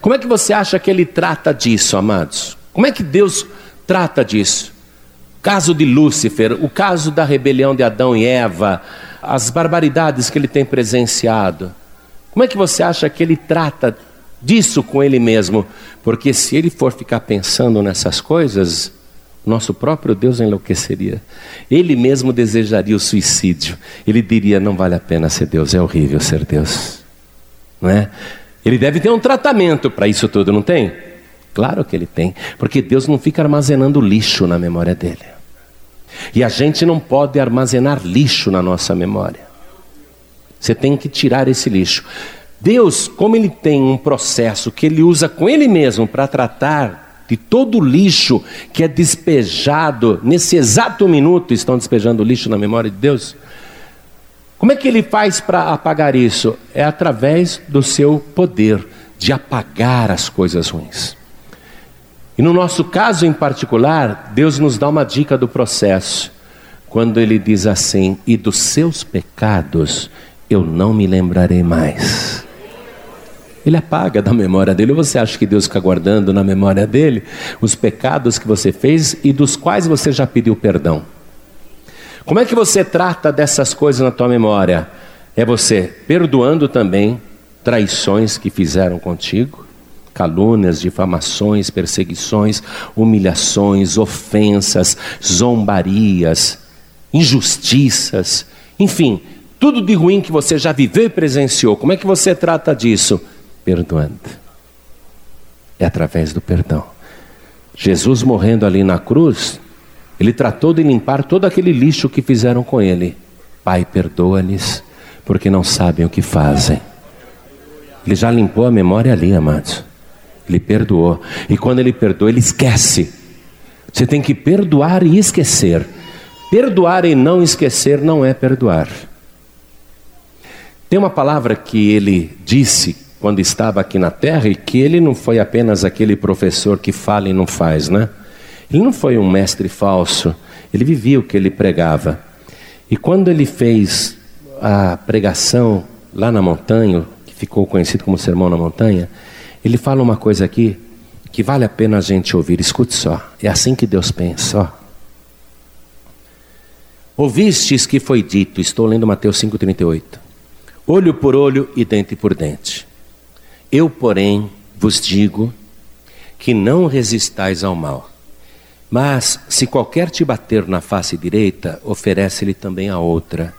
Speaker 1: Como é que você acha que ele trata disso, amados? Como é que Deus trata disso? O caso de Lúcifer, o caso da rebelião de Adão e Eva, as barbaridades que ele tem presenciado. Como é que você acha que ele trata disso com ele mesmo? Porque se ele for ficar pensando nessas coisas, nosso próprio Deus enlouqueceria. Ele mesmo desejaria o suicídio. Ele diria: não vale a pena ser Deus, é horrível ser Deus. Não é? Ele deve ter um tratamento para isso tudo, não tem? Claro que ele tem, porque Deus não fica armazenando lixo na memória dele. E a gente não pode armazenar lixo na nossa memória. Você tem que tirar esse lixo. Deus, como ele tem um processo que ele usa com ele mesmo para tratar de todo o lixo que é despejado nesse exato minuto, estão despejando lixo na memória de Deus. Como é que ele faz para apagar isso? É através do seu poder de apagar as coisas ruins. E no nosso caso em particular, Deus nos dá uma dica do processo, quando ele diz assim: E dos seus pecados eu não me lembrarei mais. Ele apaga da memória dele. Ou você acha que Deus fica guardando na memória dele os pecados que você fez e dos quais você já pediu perdão? Como é que você trata dessas coisas na tua memória? É você perdoando também traições que fizeram contigo, calúnias, difamações, perseguições, humilhações, ofensas, zombarias, injustiças, enfim, tudo de ruim que você já viveu e presenciou. Como é que você trata disso? Perdoando. É através do perdão. Jesus morrendo ali na cruz, ele tratou de limpar todo aquele lixo que fizeram com ele. Pai, perdoa-lhes, porque não sabem o que fazem. Ele já limpou a memória ali, amados. Ele perdoou. E quando ele perdoa, ele esquece. Você tem que perdoar e esquecer. Perdoar e não esquecer não é perdoar. Tem uma palavra que ele disse quando estava aqui na terra e que ele não foi apenas aquele professor que fala e não faz, né? Ele não foi um mestre falso, ele vivia o que ele pregava. E quando ele fez a pregação lá na montanha, que ficou conhecido como Sermão na Montanha, ele fala uma coisa aqui que vale a pena a gente ouvir. Escute só, é assim que Deus pensa. Ó. Ouvistes que foi dito, estou lendo Mateus 5,38: olho por olho e dente por dente. Eu, porém, vos digo que não resistais ao mal mas se qualquer te bater na face direita, oferece-lhe também a outra.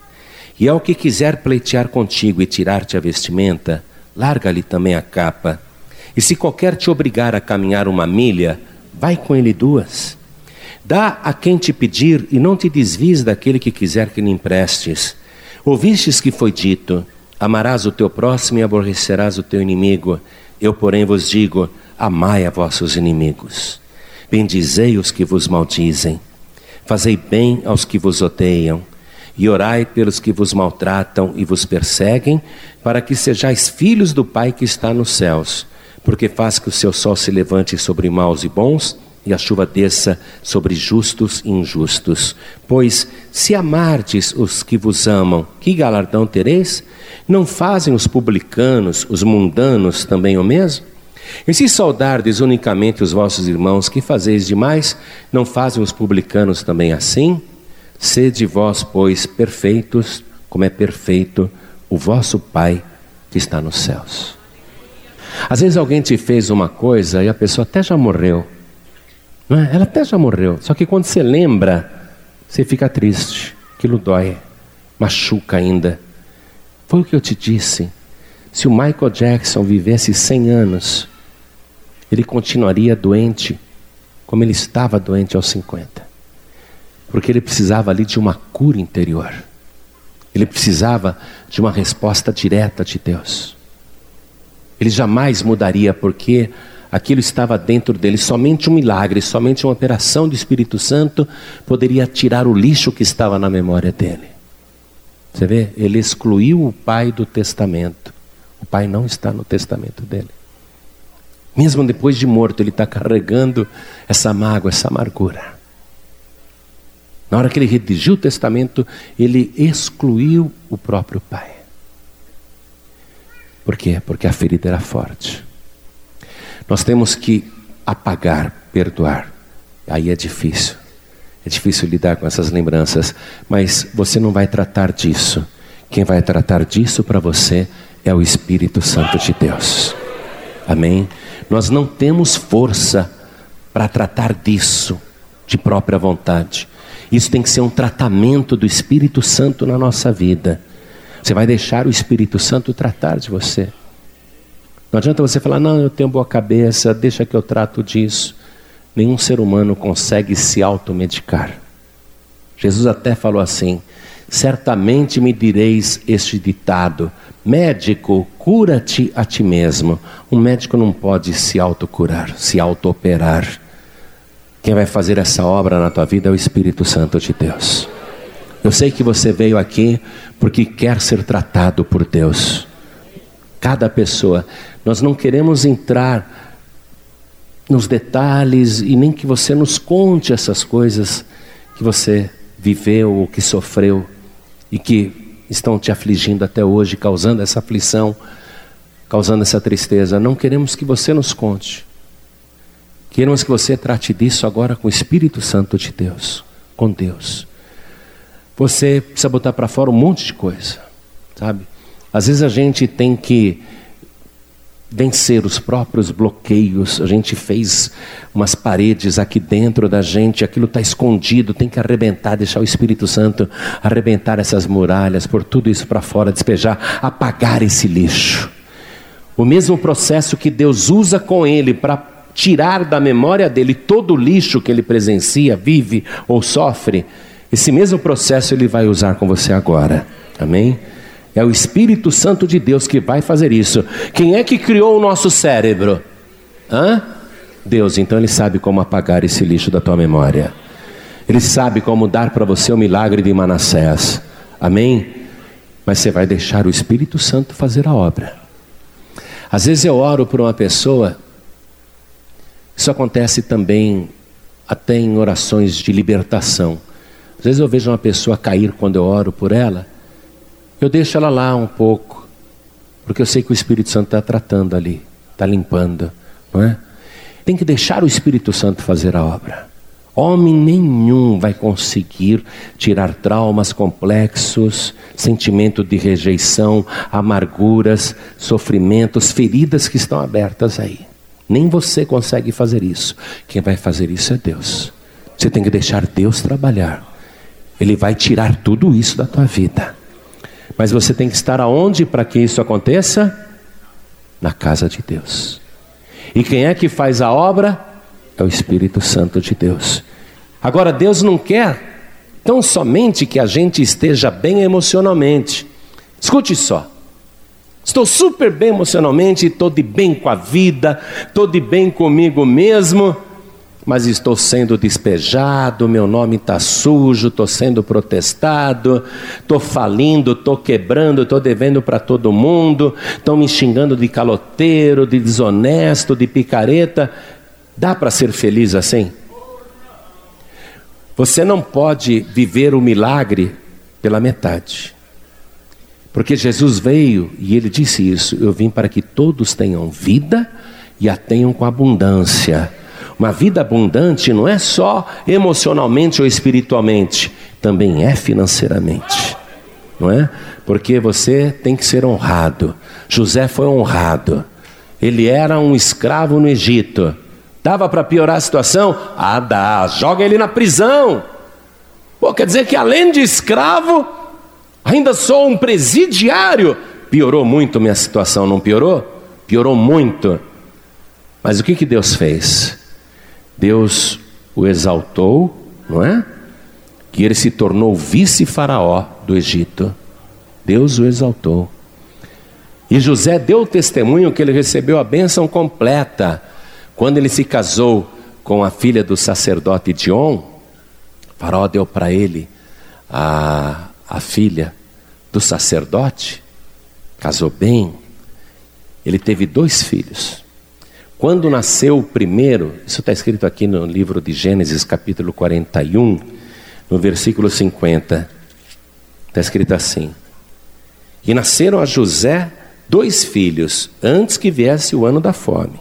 Speaker 1: E ao que quiser pleitear contigo e tirar-te a vestimenta, larga-lhe também a capa. E se qualquer te obrigar a caminhar uma milha, vai com ele duas. Dá a quem te pedir e não te desvies daquele que quiser que lhe emprestes. Ouvistes que foi dito: Amarás o teu próximo e aborrecerás o teu inimigo. Eu, porém, vos digo: amai a vossos inimigos. Bendizei os que vos maldizem, fazei bem aos que vos odeiam, e orai pelos que vos maltratam e vos perseguem, para que sejais filhos do Pai que está nos céus, porque faz que o seu sol se levante sobre maus e bons, e a chuva desça sobre justos e injustos. Pois, se amardes os que vos amam, que galardão tereis? Não fazem os publicanos, os mundanos também o mesmo? E se saudardes unicamente os vossos irmãos, que fazeis demais? Não fazem os publicanos também assim? Sede vós, pois, perfeitos, como é perfeito o vosso Pai que está nos céus. Às vezes alguém te fez uma coisa e a pessoa até já morreu. Não é? Ela até já morreu. Só que quando você lembra, você fica triste. Aquilo dói, machuca ainda. Foi o que eu te disse. Se o Michael Jackson vivesse 100 anos, ele continuaria doente como ele estava doente aos 50. Porque ele precisava ali de uma cura interior. Ele precisava de uma resposta direta de Deus. Ele jamais mudaria porque aquilo estava dentro dele. Somente um milagre, somente uma operação do Espírito Santo poderia tirar o lixo que estava na memória dele. Você vê? Ele excluiu o pai do testamento. O pai não está no testamento dele. Mesmo depois de morto, ele está carregando essa mágoa, essa amargura. Na hora que ele redigiu o testamento, ele excluiu o próprio pai. Por quê? Porque a ferida era forte. Nós temos que apagar, perdoar. Aí é difícil. É difícil lidar com essas lembranças, mas você não vai tratar disso. Quem vai tratar disso para você é o Espírito Santo de Deus. Amém? Nós não temos força para tratar disso de própria vontade. Isso tem que ser um tratamento do Espírito Santo na nossa vida. Você vai deixar o Espírito Santo tratar de você. Não adianta você falar, não, eu tenho boa cabeça, deixa que eu trato disso. Nenhum ser humano consegue se automedicar. Jesus até falou assim: certamente me direis este ditado: médico, cura-te a ti mesmo. Um médico não pode se autocurar, se autooperar. Quem vai fazer essa obra na tua vida é o Espírito Santo de Deus. Eu sei que você veio aqui porque quer ser tratado por Deus. Cada pessoa. Nós não queremos entrar nos detalhes e nem que você nos conte essas coisas que você viveu ou que sofreu e que estão te afligindo até hoje, causando essa aflição, causando essa tristeza. Não queremos que você nos conte. Queremos que você trate disso agora com o Espírito Santo de Deus, com Deus. Você precisa botar para fora um monte de coisa, sabe? Às vezes a gente tem que vencer os próprios bloqueios. A gente fez umas paredes aqui dentro da gente, aquilo está escondido, tem que arrebentar, deixar o Espírito Santo arrebentar essas muralhas, por tudo isso para fora, despejar, apagar esse lixo. O mesmo processo que Deus usa com ele para tirar da memória dele todo o lixo que ele presencia, vive ou sofre, esse mesmo processo ele vai usar com você agora. Amém? É o Espírito Santo de Deus que vai fazer isso. Quem é que criou o nosso cérebro? Hã? Deus, então ele sabe como apagar esse lixo da tua memória. Ele sabe como dar para você o milagre de Manassés. Amém? Mas você vai deixar o Espírito Santo fazer a obra. Às vezes eu oro por uma pessoa isso acontece também até em orações de libertação. Às vezes eu vejo uma pessoa cair quando eu oro por ela, eu deixo ela lá um pouco, porque eu sei que o Espírito Santo está tratando ali, está limpando, não é? Tem que deixar o Espírito Santo fazer a obra. Homem nenhum vai conseguir tirar traumas complexos, sentimento de rejeição, amarguras, sofrimentos, feridas que estão abertas aí. Nem você consegue fazer isso. Quem vai fazer isso é Deus. Você tem que deixar Deus trabalhar. Ele vai tirar tudo isso da tua vida. Mas você tem que estar aonde para que isso aconteça? Na casa de Deus. E quem é que faz a obra? É o Espírito Santo de Deus. Agora, Deus não quer tão somente que a gente esteja bem emocionalmente. Escute só. Estou super bem emocionalmente, estou de bem com a vida, estou de bem comigo mesmo, mas estou sendo despejado, meu nome está sujo, estou sendo protestado, estou falindo, estou quebrando, estou devendo para todo mundo, estão me xingando de caloteiro, de desonesto, de picareta. Dá para ser feliz assim? Você não pode viver o milagre pela metade. Porque Jesus veio e ele disse isso: Eu vim para que todos tenham vida e a tenham com abundância. Uma vida abundante não é só emocionalmente ou espiritualmente, também é financeiramente. Não é? Porque você tem que ser honrado. José foi honrado. Ele era um escravo no Egito. Dava para piorar a situação? Ah, dá. Joga ele na prisão. Pô, quer dizer que além de escravo, Ainda sou um presidiário. Piorou muito minha situação, não piorou? Piorou muito. Mas o que, que Deus fez? Deus o exaltou, não é? Que ele se tornou vice-faraó do Egito. Deus o exaltou. E José deu testemunho que ele recebeu a bênção completa quando ele se casou com a filha do sacerdote Dion. Faraó deu para ele a, a filha do sacerdote, casou bem. Ele teve dois filhos. Quando nasceu o primeiro, isso está escrito aqui no livro de Gênesis, capítulo 41, no versículo 50, está escrito assim: E nasceram a José dois filhos, antes que viesse o ano da fome,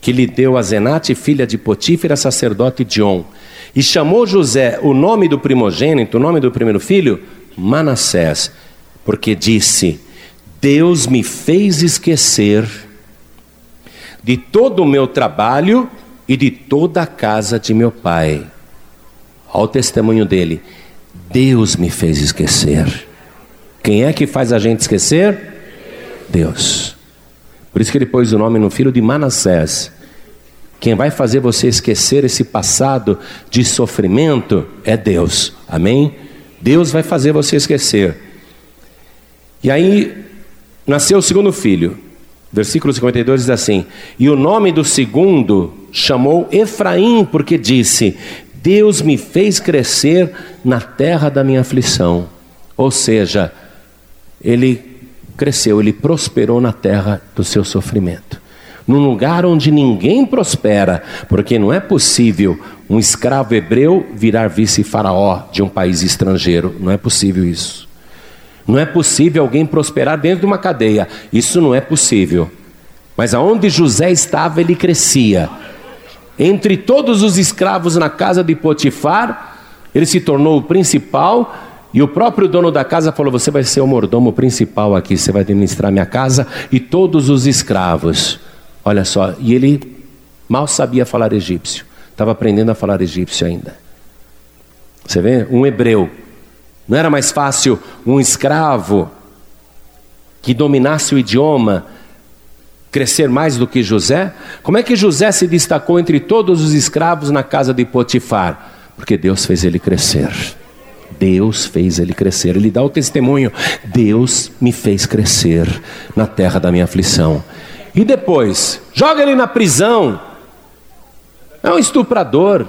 Speaker 1: que lhe deu a Zenate, filha de Potífera, sacerdote John, e chamou José o nome do primogênito, o nome do primeiro filho, Manassés, porque disse: Deus me fez esquecer de todo o meu trabalho e de toda a casa de meu pai. Ao testemunho dele, Deus me fez esquecer. Quem é que faz a gente esquecer? Deus. Por isso que ele pôs o nome no filho de Manassés. Quem vai fazer você esquecer esse passado de sofrimento é Deus. Amém? Deus vai fazer você esquecer. E aí nasceu o segundo filho. Versículo 52 diz assim: E o nome do segundo chamou Efraim, porque disse: Deus me fez crescer na terra da minha aflição. Ou seja, ele cresceu, ele prosperou na terra do seu sofrimento. Num lugar onde ninguém prospera, porque não é possível um escravo hebreu virar vice-faraó de um país estrangeiro, não é possível isso. Não é possível alguém prosperar dentro de uma cadeia, isso não é possível. Mas aonde José estava, ele crescia. Entre todos os escravos na casa de Potifar, ele se tornou o principal e o próprio dono da casa falou: Você vai ser o mordomo principal aqui, você vai administrar minha casa e todos os escravos. Olha só, e ele mal sabia falar egípcio, estava aprendendo a falar egípcio ainda. Você vê? Um hebreu. Não era mais fácil um escravo que dominasse o idioma crescer mais do que José? Como é que José se destacou entre todos os escravos na casa de Potifar? Porque Deus fez ele crescer. Deus fez ele crescer. Ele dá o testemunho: Deus me fez crescer na terra da minha aflição. E depois, joga ele na prisão. É um estuprador,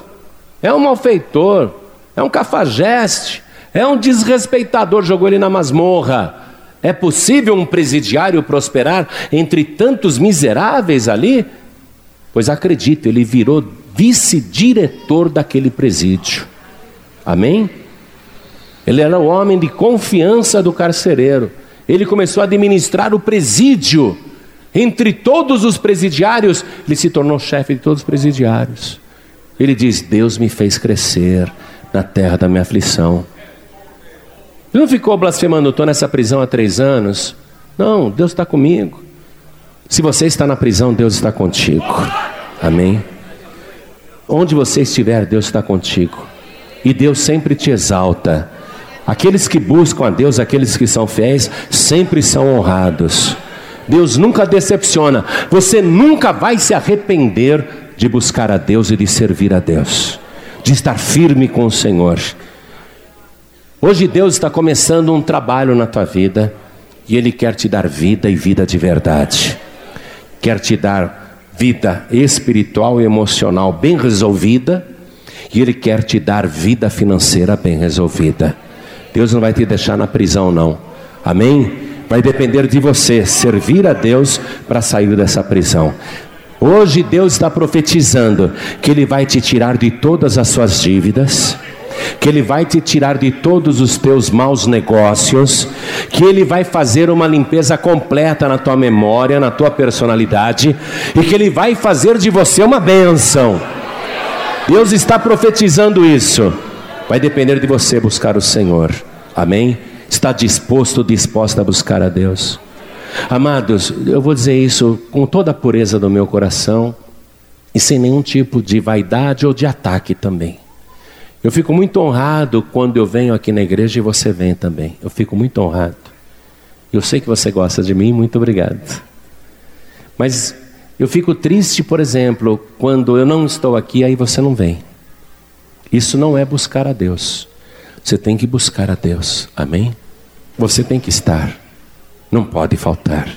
Speaker 1: é um malfeitor, é um cafajeste, é um desrespeitador. Jogou ele na masmorra. É possível um presidiário prosperar entre tantos miseráveis ali? Pois acredito, ele virou vice-diretor daquele presídio. Amém? Ele era o homem de confiança do carcereiro. Ele começou a administrar o presídio. Entre todos os presidiários, ele se tornou chefe de todos os presidiários. Ele diz: Deus me fez crescer na terra da minha aflição. Ele não ficou blasfemando, estou nessa prisão há três anos. Não, Deus está comigo. Se você está na prisão, Deus está contigo. Amém? Onde você estiver, Deus está contigo. E Deus sempre te exalta. Aqueles que buscam a Deus, aqueles que são fiéis, sempre são honrados. Deus nunca decepciona. Você nunca vai se arrepender de buscar a Deus e de servir a Deus, de estar firme com o Senhor. Hoje Deus está começando um trabalho na tua vida e Ele quer te dar vida e vida de verdade. Quer te dar vida espiritual e emocional bem resolvida e Ele quer te dar vida financeira bem resolvida. Deus não vai te deixar na prisão, não. Amém? Vai depender de você servir a Deus para sair dessa prisão. Hoje Deus está profetizando que Ele vai te tirar de todas as suas dívidas, que Ele vai te tirar de todos os teus maus negócios, que Ele vai fazer uma limpeza completa na tua memória, na tua personalidade, e que Ele vai fazer de você uma bênção. Deus está profetizando isso. Vai depender de você buscar o Senhor. Amém? Está disposto, disposta a buscar a Deus. Amados, eu vou dizer isso com toda a pureza do meu coração e sem nenhum tipo de vaidade ou de ataque também. Eu fico muito honrado quando eu venho aqui na igreja e você vem também. Eu fico muito honrado. Eu sei que você gosta de mim, muito obrigado. Mas eu fico triste, por exemplo, quando eu não estou aqui, aí você não vem. Isso não é buscar a Deus. Você tem que buscar a Deus. Amém? Você tem que estar. Não pode faltar.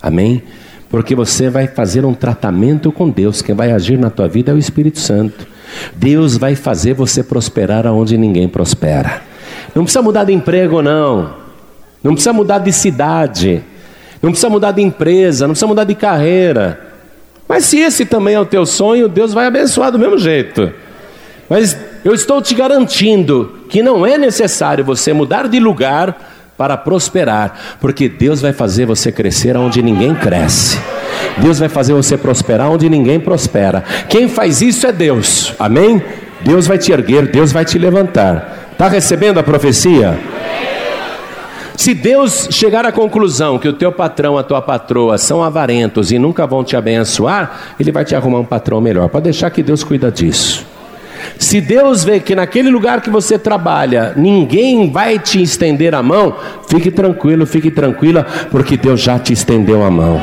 Speaker 1: Amém? Porque você vai fazer um tratamento com Deus, quem vai agir na tua vida é o Espírito Santo. Deus vai fazer você prosperar aonde ninguém prospera. Não precisa mudar de emprego, não. Não precisa mudar de cidade. Não precisa mudar de empresa. Não precisa mudar de carreira. Mas se esse também é o teu sonho, Deus vai abençoar do mesmo jeito. Mas eu estou te garantindo que não é necessário você mudar de lugar para prosperar, porque Deus vai fazer você crescer onde ninguém cresce. Deus vai fazer você prosperar onde ninguém prospera. Quem faz isso é Deus. Amém? Deus vai te erguer, Deus vai te levantar. Está recebendo a profecia? Se Deus chegar à conclusão que o teu patrão, a tua patroa são avarentos e nunca vão te abençoar, Ele vai te arrumar um patrão melhor. Pode deixar que Deus cuida disso. Se Deus vê que naquele lugar que você trabalha, ninguém vai te estender a mão, fique tranquilo, fique tranquila, porque Deus já te estendeu a mão.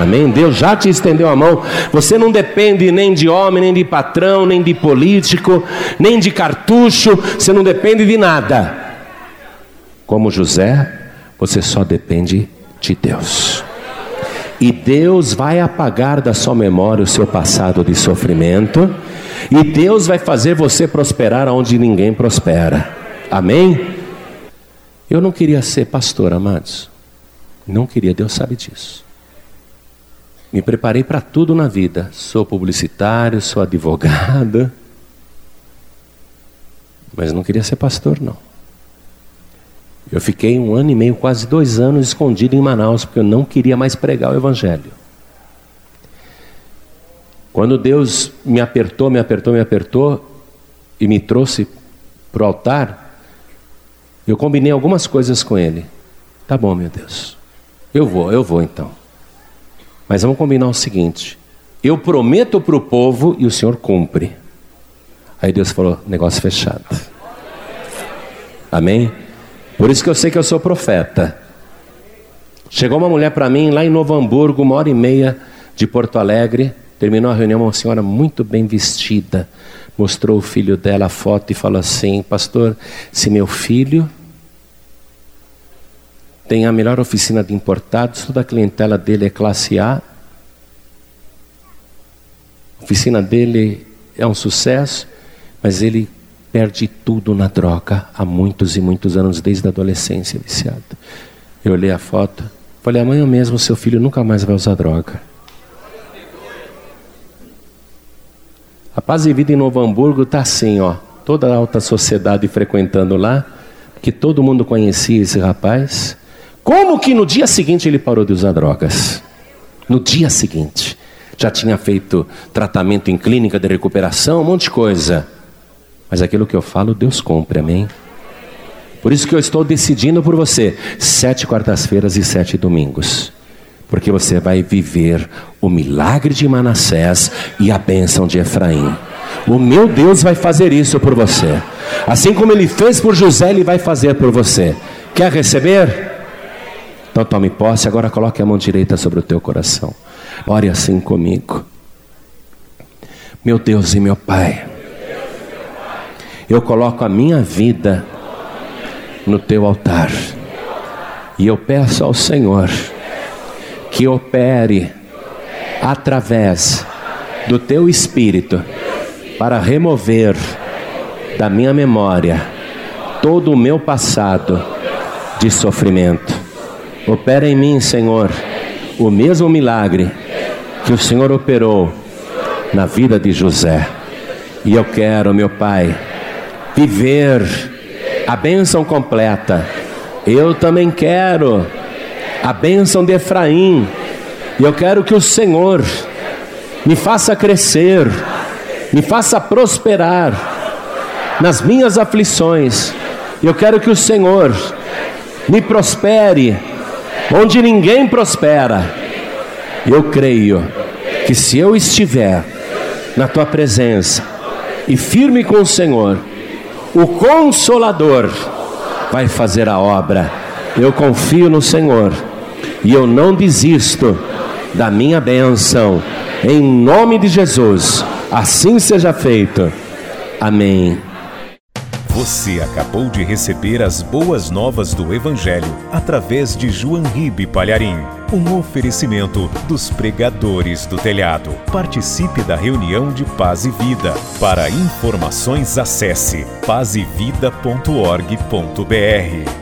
Speaker 1: Amém? Deus já te estendeu a mão. Você não depende nem de homem, nem de patrão, nem de político, nem de cartucho. Você não depende de nada. Como José, você só depende de Deus. E Deus vai apagar da sua memória o seu passado de sofrimento. E Deus vai fazer você prosperar onde ninguém prospera. Amém? Eu não queria ser pastor, amados. Não queria, Deus sabe disso. Me preparei para tudo na vida. Sou publicitário, sou advogado. Mas não queria ser pastor, não. Eu fiquei um ano e meio, quase dois anos, escondido em Manaus, porque eu não queria mais pregar o Evangelho. Quando Deus me apertou, me apertou, me apertou e me trouxe para o altar, eu combinei algumas coisas com Ele. Tá bom, meu Deus. Eu vou, eu vou então. Mas vamos combinar o seguinte: eu prometo para o povo e o Senhor cumpre. Aí Deus falou: negócio fechado. Amém? Por isso que eu sei que eu sou profeta. Chegou uma mulher para mim lá em Novo Hamburgo, uma hora e meia de Porto Alegre. Terminou a reunião, uma senhora muito bem vestida. Mostrou o filho dela a foto e falou assim: Pastor, se meu filho tem a melhor oficina de importados, toda a clientela dele é classe A. A oficina dele é um sucesso, mas ele perde tudo na troca há muitos e muitos anos, desde a adolescência viciado. Eu olhei a foto, falei, amanhã mesmo seu filho nunca mais vai usar droga. A Paz e Vida em Novo Hamburgo está assim, ó, toda a alta sociedade frequentando lá, que todo mundo conhecia esse rapaz, como que no dia seguinte ele parou de usar drogas? No dia seguinte. Já tinha feito tratamento em clínica de recuperação, um monte de coisa. Mas aquilo que eu falo, Deus cumpre, amém? Por isso que eu estou decidindo por você, sete quartas-feiras e sete domingos. Porque você vai viver o milagre de Manassés e a bênção de Efraim. O meu Deus vai fazer isso por você. Assim como ele fez por José, ele vai fazer por você. Quer receber? Então tome posse, agora coloque a mão direita sobre o teu coração. Ore assim comigo. Meu Deus e meu Pai, eu coloco a minha vida no teu altar. E eu peço ao Senhor que opere através do teu espírito para remover da minha memória todo o meu passado de sofrimento Opera em mim, Senhor, o mesmo milagre que o Senhor operou na vida de José. E eu quero, meu Pai, viver a bênção completa. Eu também quero a bênção de Efraim. E eu quero que o Senhor me faça crescer, me faça prosperar nas minhas aflições. Eu quero que o Senhor me prospere onde ninguém prospera. Eu creio que se eu estiver na tua presença e firme com o Senhor, o Consolador vai fazer a obra. Eu confio no Senhor e eu não desisto da minha bênção. Em nome de Jesus, assim seja feito. Amém.
Speaker 2: Você acabou de receber as boas novas do Evangelho através de João Ribe Palharim. Um oferecimento dos pregadores do telhado. Participe da reunião de Paz e Vida. Para informações, acesse pazevida.org.br.